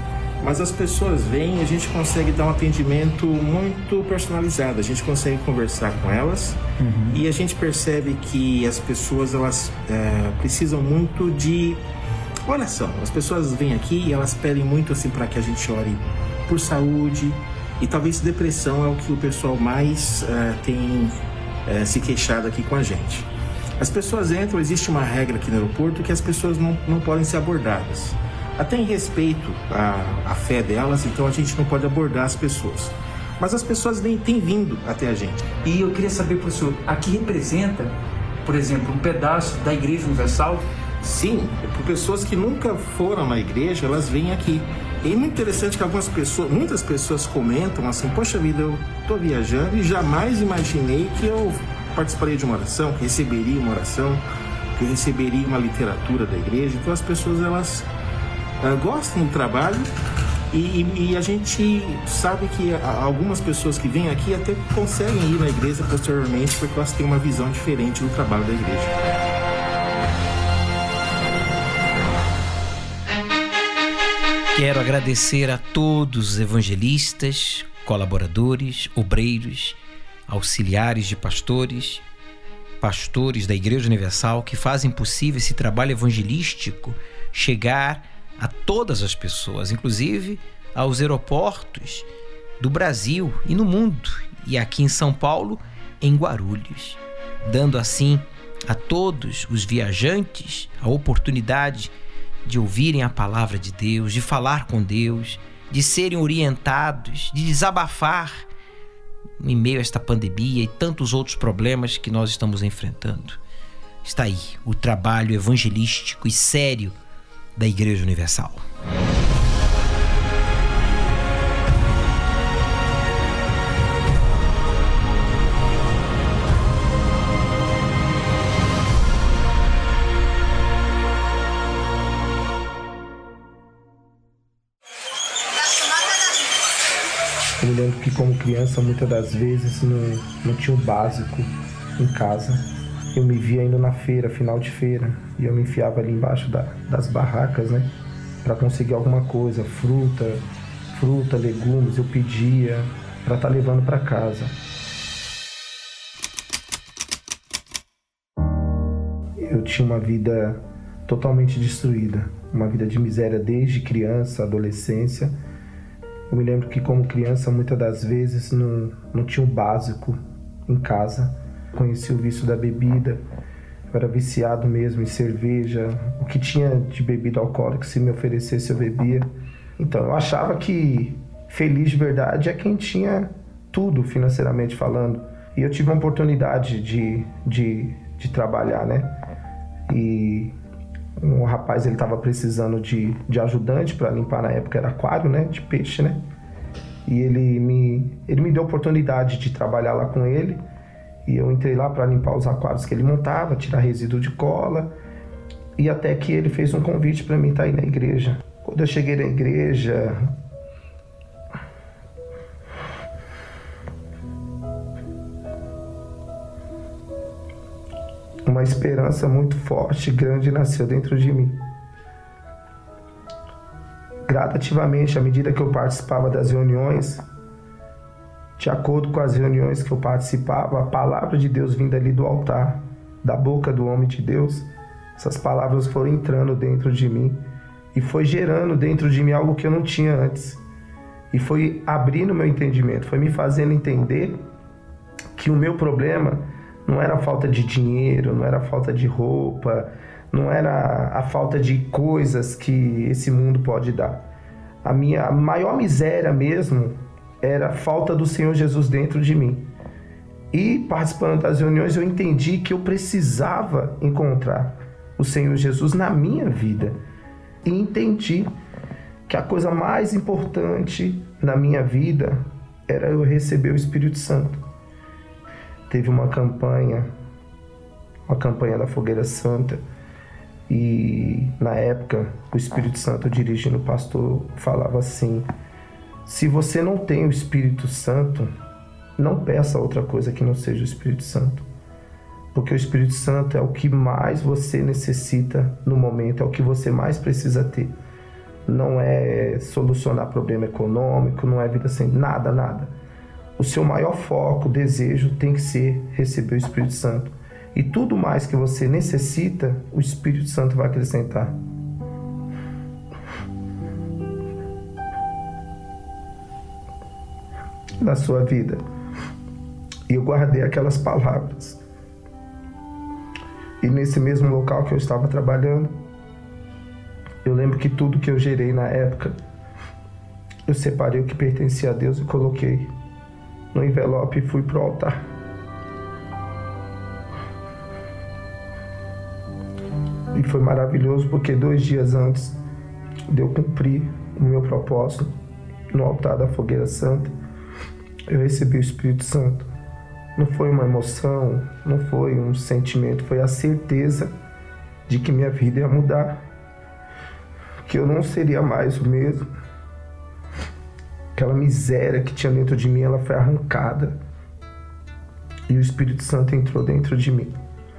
mas as pessoas vêm e a gente consegue dar um atendimento muito personalizado. A gente consegue conversar com elas uhum. e a gente percebe que as pessoas elas é, precisam muito de oração. As pessoas vêm aqui e elas pedem muito assim para que a gente ore por saúde e talvez depressão é o que o pessoal mais uh, tem é, se queixado aqui com a gente. As pessoas entram, existe uma regra aqui no aeroporto que as pessoas não, não podem ser abordadas. Até em respeito à, à fé delas, então a gente não pode abordar as pessoas. Mas as pessoas nem têm vindo até a gente. E eu queria saber, professor, aqui representa, por exemplo, um pedaço da Igreja Universal? Sim, por pessoas que nunca foram na igreja, elas vêm aqui. E é muito interessante que algumas pessoas, muitas pessoas comentam assim: Poxa vida, eu estou viajando e jamais imaginei que eu participaria de uma oração, que receberia uma oração, que receberia uma literatura da igreja. Então as pessoas elas gostam do trabalho e, e, e, a gente sabe que algumas pessoas que vêm aqui até conseguem ir na igreja posteriormente porque elas têm uma visão diferente do trabalho da igreja. Quero agradecer a todos os evangelistas, colaboradores, obreiros, auxiliares de pastores, pastores da Igreja Universal que fazem possível esse trabalho evangelístico chegar a todas as pessoas, inclusive aos aeroportos do Brasil e no mundo, e aqui em São Paulo, em Guarulhos, dando assim a todos os viajantes a oportunidade de ouvirem a palavra de Deus, de falar com Deus, de serem orientados, de desabafar em meio a esta pandemia e tantos outros problemas que nós estamos enfrentando. Está aí o trabalho evangelístico e sério da Igreja Universal. Eu lembro que como criança muitas das vezes não, não tinha o básico em casa. Eu me via indo na feira, final de feira, e eu me enfiava ali embaixo da, das barracas, né? Para conseguir alguma coisa, fruta, fruta, legumes, eu pedia para estar tá levando para casa. Eu tinha uma vida totalmente destruída, uma vida de miséria desde criança, adolescência. Eu me lembro que como criança muitas das vezes não, não tinha o básico em casa. Conheci o vício da bebida, era viciado mesmo em cerveja, o que tinha de bebida alcoólica, se me oferecesse eu bebia. Então eu achava que feliz de verdade é quem tinha tudo financeiramente falando. E eu tive uma oportunidade de, de, de trabalhar, né? E um rapaz ele estava precisando de, de ajudante para limpar na época era aquário, né? De peixe, né? E ele me, ele me deu a oportunidade de trabalhar lá com ele. E eu entrei lá para limpar os aquários que ele montava, tirar resíduo de cola. E até que ele fez um convite para mim estar tá aí na igreja. Quando eu cheguei na igreja, uma esperança muito forte, grande nasceu dentro de mim. Gradativamente, à medida que eu participava das reuniões, de acordo com as reuniões que eu participava, a palavra de Deus vinda ali do altar, da boca do homem de Deus, essas palavras foram entrando dentro de mim e foi gerando dentro de mim algo que eu não tinha antes. E foi abrindo meu entendimento, foi me fazendo entender que o meu problema não era a falta de dinheiro, não era a falta de roupa, não era a falta de coisas que esse mundo pode dar. A minha maior miséria mesmo era a falta do Senhor Jesus dentro de mim. E participando das reuniões, eu entendi que eu precisava encontrar o Senhor Jesus na minha vida. E entendi que a coisa mais importante na minha vida era eu receber o Espírito Santo. Teve uma campanha, uma campanha da Fogueira Santa, e na época o Espírito Santo dirigindo o pastor falava assim: se você não tem o Espírito Santo, não peça outra coisa que não seja o Espírito Santo. Porque o Espírito Santo é o que mais você necessita no momento, é o que você mais precisa ter. Não é solucionar problema econômico, não é vida sem nada, nada. O seu maior foco, desejo tem que ser receber o Espírito Santo. E tudo mais que você necessita, o Espírito Santo vai acrescentar. Na sua vida. E eu guardei aquelas palavras. E nesse mesmo local que eu estava trabalhando, eu lembro que tudo que eu gerei na época, eu separei o que pertencia a Deus e coloquei no envelope e fui pro altar. E foi maravilhoso porque dois dias antes de eu cumprir o meu propósito no altar da Fogueira Santa, eu recebi o Espírito Santo. Não foi uma emoção, não foi um sentimento, foi a certeza de que minha vida ia mudar, que eu não seria mais o mesmo. Aquela miséria que tinha dentro de mim, ela foi arrancada. E o Espírito Santo entrou dentro de mim.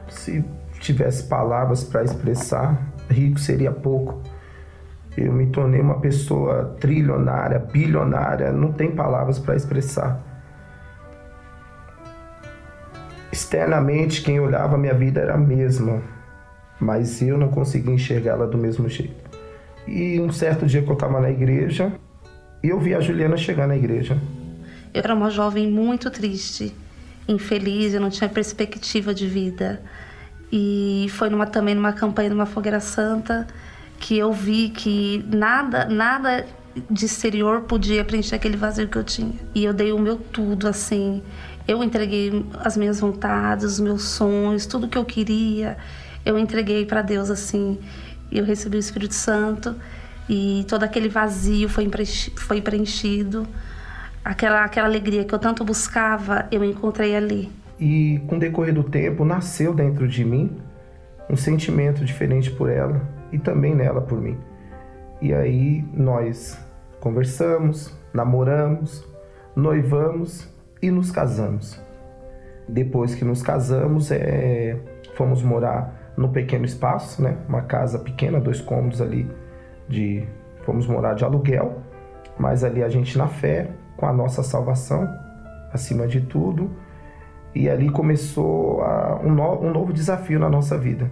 Se tivesse palavras para expressar, rico seria pouco. Eu me tornei uma pessoa trilionária, bilionária, não tem palavras para expressar. Externamente, quem olhava minha vida era a mesma, mas eu não conseguia enxergá-la do mesmo jeito. E um certo dia que eu estava na igreja, eu vi a Juliana chegar na igreja. Eu era uma jovem muito triste, infeliz, eu não tinha perspectiva de vida. E foi numa, também numa campanha de uma fogueira santa que eu vi que nada, nada de exterior podia preencher aquele vazio que eu tinha. E eu dei o meu tudo, assim. Eu entreguei as minhas vontades, os meus sonhos, tudo que eu queria, eu entreguei para Deus assim. Eu recebi o Espírito Santo e todo aquele vazio foi foi preenchido. Aquela aquela alegria que eu tanto buscava, eu encontrei ali. E com o decorrer do tempo nasceu dentro de mim um sentimento diferente por ela e também nela por mim. E aí nós conversamos, namoramos, noivamos e nos casamos. Depois que nos casamos, é, fomos morar num pequeno espaço, né? Uma casa pequena, dois cômodos ali de fomos morar de aluguel, mas ali a gente na fé, com a nossa salvação acima de tudo. E ali começou a, um, no, um novo desafio na nossa vida.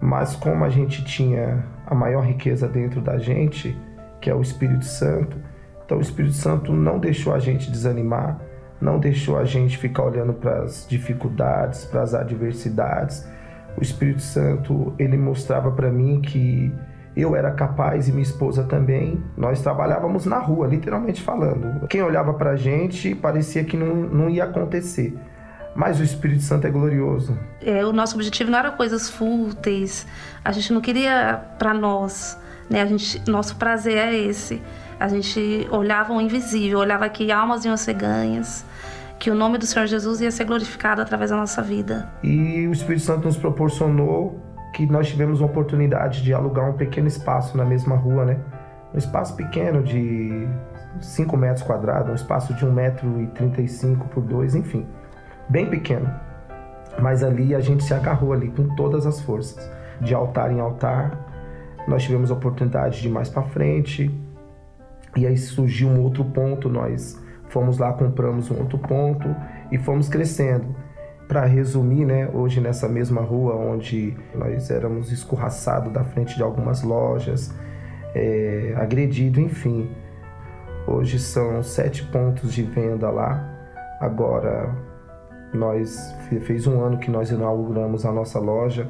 Mas como a gente tinha a maior riqueza dentro da gente, que é o Espírito Santo, então o Espírito Santo não deixou a gente desanimar, não deixou a gente ficar olhando para as dificuldades, para as adversidades. O Espírito Santo, ele mostrava para mim que eu era capaz e minha esposa também. Nós trabalhávamos na rua, literalmente falando. Quem olhava para a gente parecia que não, não ia acontecer. Mas o Espírito Santo é glorioso. É, o nosso objetivo não era coisas fúteis. A gente não queria para nós, né? A gente, nosso prazer é esse. A gente olhava o invisível, olhava que almas iam ser ganhas, que o nome do Senhor Jesus ia ser glorificado através da nossa vida. E o Espírito Santo nos proporcionou que nós tivemos a oportunidade de alugar um pequeno espaço na mesma rua, né? Um espaço pequeno de 5 metros quadrados, um espaço de 1,35m por 2, enfim bem pequeno. Mas ali a gente se agarrou ali com todas as forças, de altar em altar. Nós tivemos oportunidade de ir mais para frente. E aí surgiu um outro ponto, nós fomos lá, compramos um outro ponto e fomos crescendo. Para resumir, né, hoje nessa mesma rua onde nós éramos escorraçados da frente de algumas lojas, é, agredido, enfim. Hoje são sete pontos de venda lá. Agora nós fez um ano que nós inauguramos a nossa loja.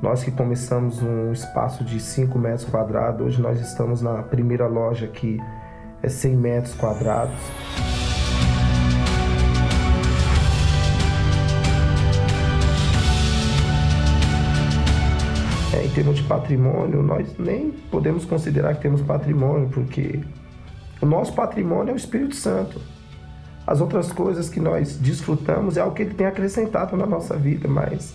Nós que começamos um espaço de 5 metros quadrados, hoje nós estamos na primeira loja que é 100 metros quadrados. É, em termos de patrimônio, nós nem podemos considerar que temos patrimônio, porque o nosso patrimônio é o Espírito Santo. As outras coisas que nós desfrutamos é algo que ele tem acrescentado na nossa vida, mas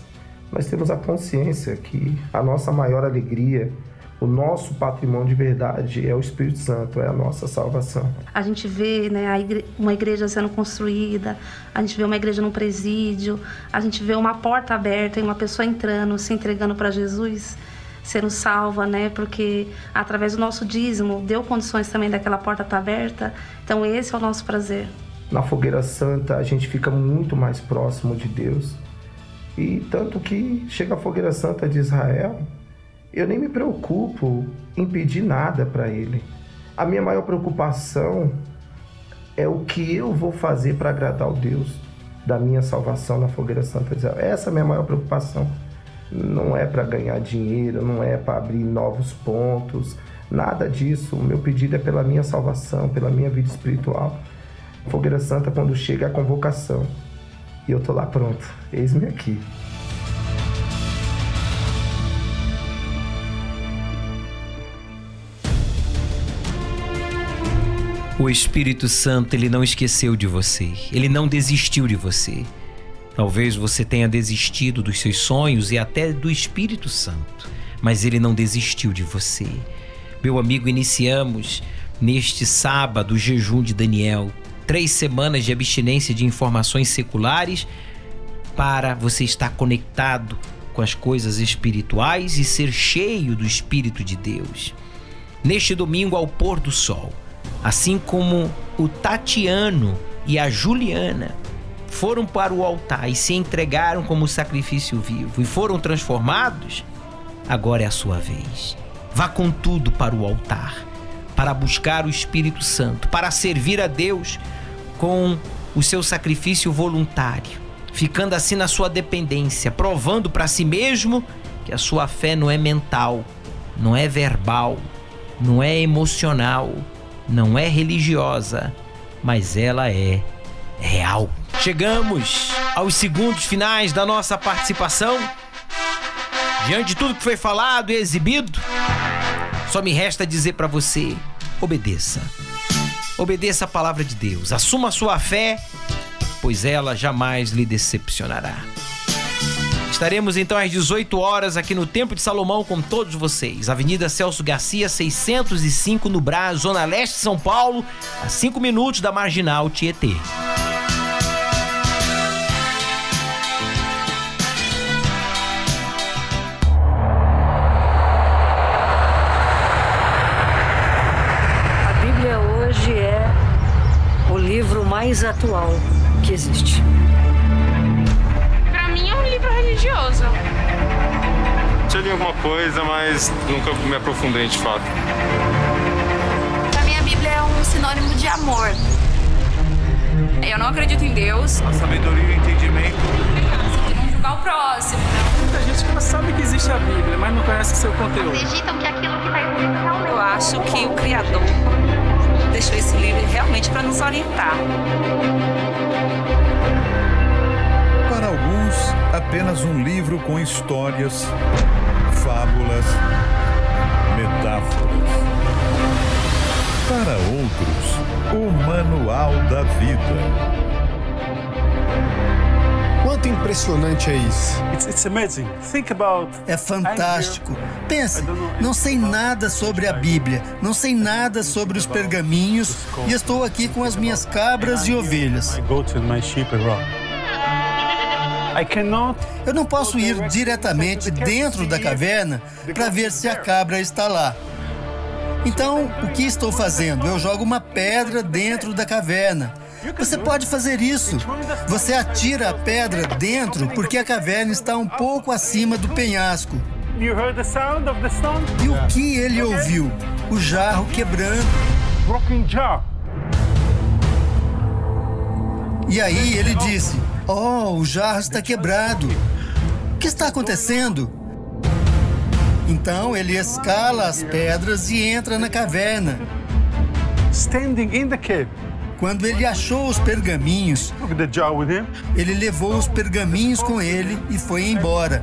nós temos a consciência que a nossa maior alegria, o nosso patrimônio de verdade é o Espírito Santo, é a nossa salvação. A gente vê né, igre uma igreja sendo construída, a gente vê uma igreja num presídio, a gente vê uma porta aberta e uma pessoa entrando, se entregando para Jesus, sendo salva, né? Porque através do nosso dízimo deu condições também daquela porta estar aberta. Então esse é o nosso prazer na fogueira santa a gente fica muito mais próximo de Deus. E tanto que chega a fogueira santa de Israel, eu nem me preocupo em pedir nada para ele. A minha maior preocupação é o que eu vou fazer para agradar o Deus da minha salvação na fogueira santa de Israel. Essa é a minha maior preocupação. Não é para ganhar dinheiro, não é para abrir novos pontos, nada disso. O meu pedido é pela minha salvação, pela minha vida espiritual. Fogueira Santa, quando chega a convocação, e eu tô lá pronto, eis-me aqui. O Espírito Santo, ele não esqueceu de você, ele não desistiu de você. Talvez você tenha desistido dos seus sonhos e até do Espírito Santo, mas ele não desistiu de você. Meu amigo, iniciamos neste sábado o jejum de Daniel, três semanas de abstinência de informações seculares para você estar conectado com as coisas espirituais e ser cheio do Espírito de Deus. Neste domingo, ao pôr do sol, assim como o Tatiano e a Juliana foram para o altar e se entregaram como sacrifício vivo e foram transformados, agora é a sua vez. Vá com tudo para o altar, para buscar o Espírito Santo, para servir a Deus com o seu sacrifício voluntário, ficando assim na sua dependência, provando para si mesmo que a sua fé não é mental, não é verbal, não é emocional, não é religiosa, mas ela é real. Chegamos aos segundos finais da nossa participação. Diante de tudo que foi falado e exibido, só me resta dizer para você: obedeça. Obedeça a palavra de Deus, assuma a sua fé, pois ela jamais lhe decepcionará. Estaremos então às 18 horas aqui no Templo de Salomão com todos vocês. Avenida Celso Garcia, 605 no Brás, Zona Leste de São Paulo, a 5 minutos da Marginal Tietê. Mais atual que existe. Pra mim é um livro religioso. Já li alguma coisa, mas nunca me aprofundei de fato. Pra mim, a Bíblia é um sinônimo de amor. Eu não acredito em Deus. A sabedoria e o entendimento. De não julgar o próximo. Muita gente que não sabe que existe a Bíblia, mas não conhece o seu conteúdo. Acreditam que aquilo que está escrito realmente. Eu acho que o Criador deixou esse livro realmente para nos orientar. Para alguns, apenas um livro com histórias, fábulas, metáforas. Para outros, o Manual da Vida. Quanto impressionante é isso? É fantástico. Pense, não sei nada sobre a Bíblia, não sei nada sobre os pergaminhos e estou aqui com as minhas cabras e ovelhas. Eu não posso ir diretamente dentro da caverna para ver se a cabra está lá. Então, o que estou fazendo? Eu jogo uma pedra dentro da caverna. Você pode fazer isso. Você atira a pedra dentro porque a caverna está um pouco acima do penhasco. E o que ele ouviu? O jarro quebrando. E aí ele disse: Oh, o jarro está quebrado. O que está acontecendo? Então ele escala as pedras e entra na caverna. Standing in the cave. Quando ele achou os pergaminhos, ele levou os pergaminhos com ele e foi embora.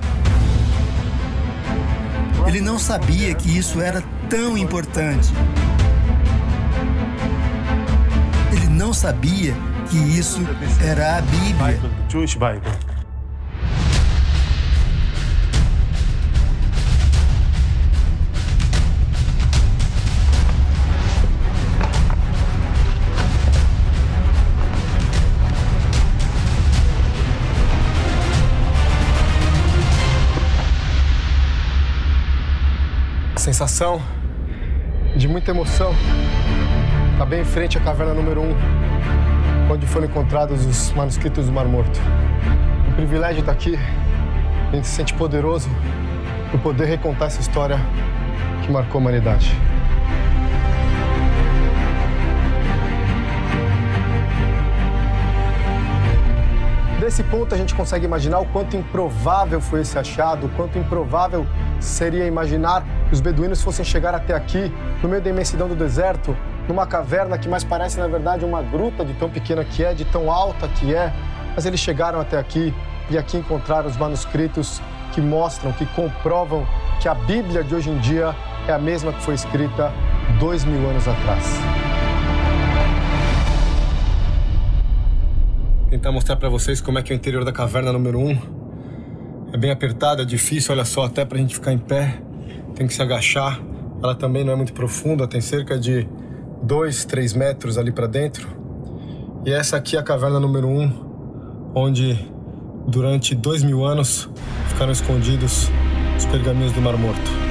Ele não sabia que isso era tão importante. Ele não sabia que isso era a Bíblia. Sensação de muita emoção. Está bem em frente à caverna número 1, um, onde foram encontrados os manuscritos do Mar Morto. O privilégio estar aqui, a gente se sente poderoso por poder recontar essa história que marcou a humanidade. nesse ponto a gente consegue imaginar o quanto improvável foi esse achado, o quanto improvável seria imaginar que os beduínos fossem chegar até aqui, no meio da imensidão do deserto, numa caverna que mais parece, na verdade, uma gruta de tão pequena que é, de tão alta que é. Mas eles chegaram até aqui e aqui encontraram os manuscritos que mostram, que comprovam que a Bíblia de hoje em dia é a mesma que foi escrita dois mil anos atrás. Tentar mostrar para vocês como é que é o interior da caverna número 1. Um. É bem apertada, é difícil, olha só, até pra gente ficar em pé. Tem que se agachar. Ela também não é muito profunda, tem cerca de 2, 3 metros ali para dentro. E essa aqui é a caverna número 1, um, onde durante dois mil anos ficaram escondidos os pergaminhos do Mar Morto.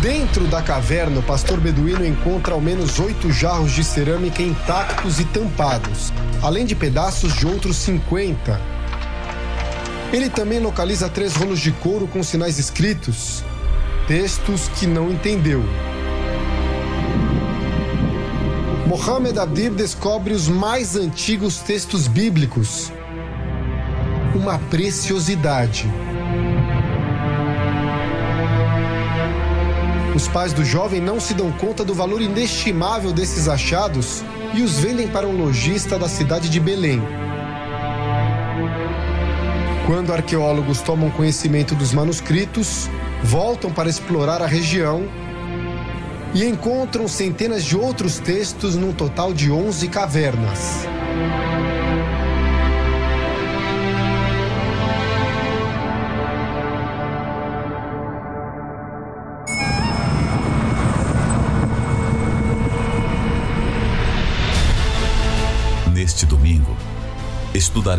Dentro da caverna, o pastor beduíno encontra ao menos oito jarros de cerâmica intactos e tampados, além de pedaços de outros 50. Ele também localiza três rolos de couro com sinais escritos, textos que não entendeu. Mohamed Abdir descobre os mais antigos textos bíblicos. Uma preciosidade. Os pais do jovem não se dão conta do valor inestimável desses achados e os vendem para um lojista da cidade de Belém. Quando arqueólogos tomam conhecimento dos manuscritos, voltam para explorar a região e encontram centenas de outros textos num total de 11 cavernas.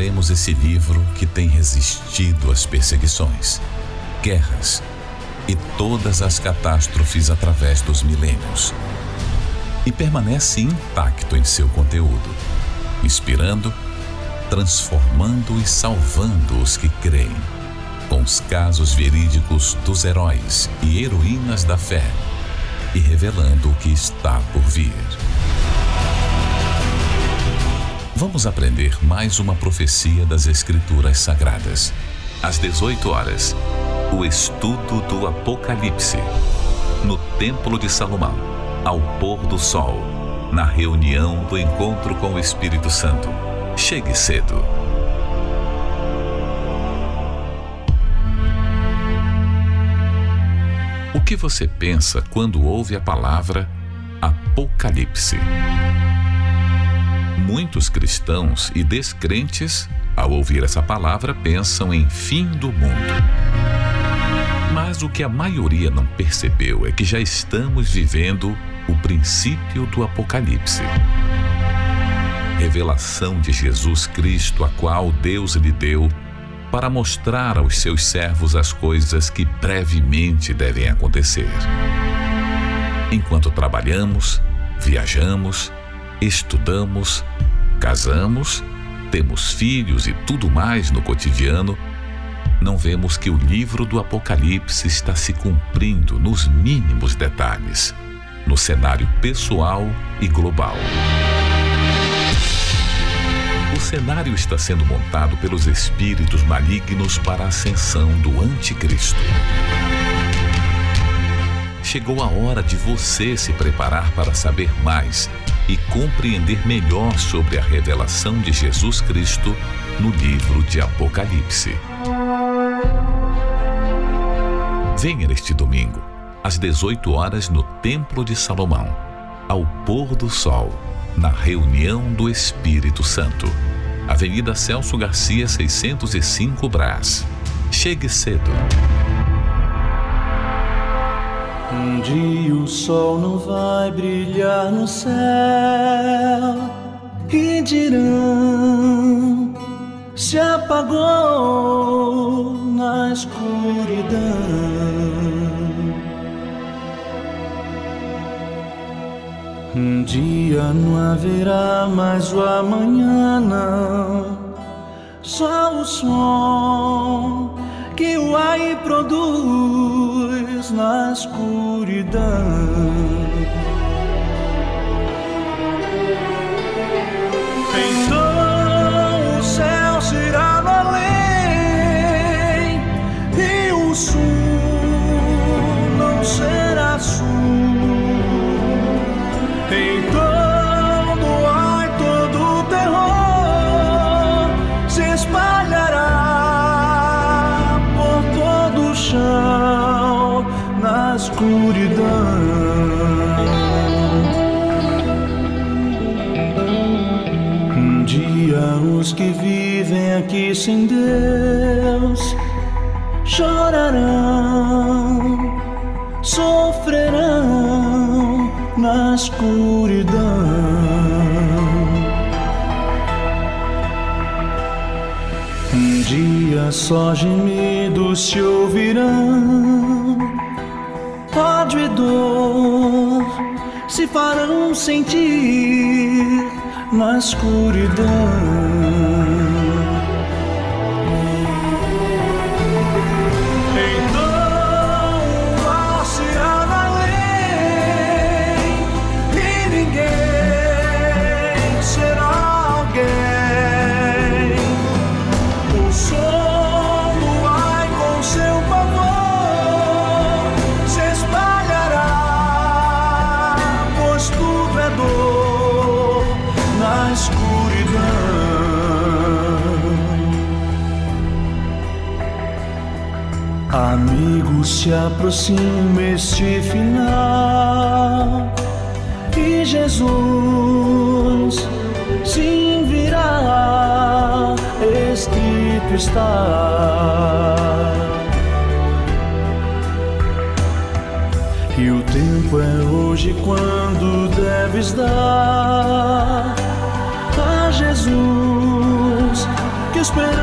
Estudaremos esse livro que tem resistido às perseguições, guerras e todas as catástrofes através dos milênios. E permanece intacto em seu conteúdo, inspirando, transformando e salvando os que creem, com os casos verídicos dos heróis e heroínas da fé e revelando o que está por vir. Vamos aprender mais uma profecia das Escrituras Sagradas. Às 18 horas, o estudo do Apocalipse. No Templo de Salomão, ao pôr do sol, na reunião do encontro com o Espírito Santo. Chegue cedo. O que você pensa quando ouve a palavra Apocalipse? Muitos cristãos e descrentes, ao ouvir essa palavra, pensam em fim do mundo. Mas o que a maioria não percebeu é que já estamos vivendo o princípio do Apocalipse. Revelação de Jesus Cristo, a qual Deus lhe deu para mostrar aos seus servos as coisas que brevemente devem acontecer. Enquanto trabalhamos, viajamos, estudamos, casamos, temos filhos e tudo mais no cotidiano, não vemos que o livro do Apocalipse está se cumprindo nos mínimos detalhes, no cenário pessoal e global. O cenário está sendo montado pelos espíritos malignos para a ascensão do Anticristo. Chegou a hora de você se preparar para saber mais e compreender melhor sobre a revelação de Jesus Cristo no livro de Apocalipse. Venha neste domingo, às 18 horas, no Templo de Salomão, ao pôr do sol, na reunião do Espírito Santo. Avenida Celso Garcia, 605 Brás. Chegue cedo. Um dia o sol não vai brilhar no céu. E dirão se apagou na escuridão. Um dia não haverá mais o amanhã, não, só o som que o ar produz luz na escuridão. Então o céu será irá. escuridão. Sim, este final e Jesus sim virá, escrito está. E o tempo é hoje quando deves dar a Jesus que espera.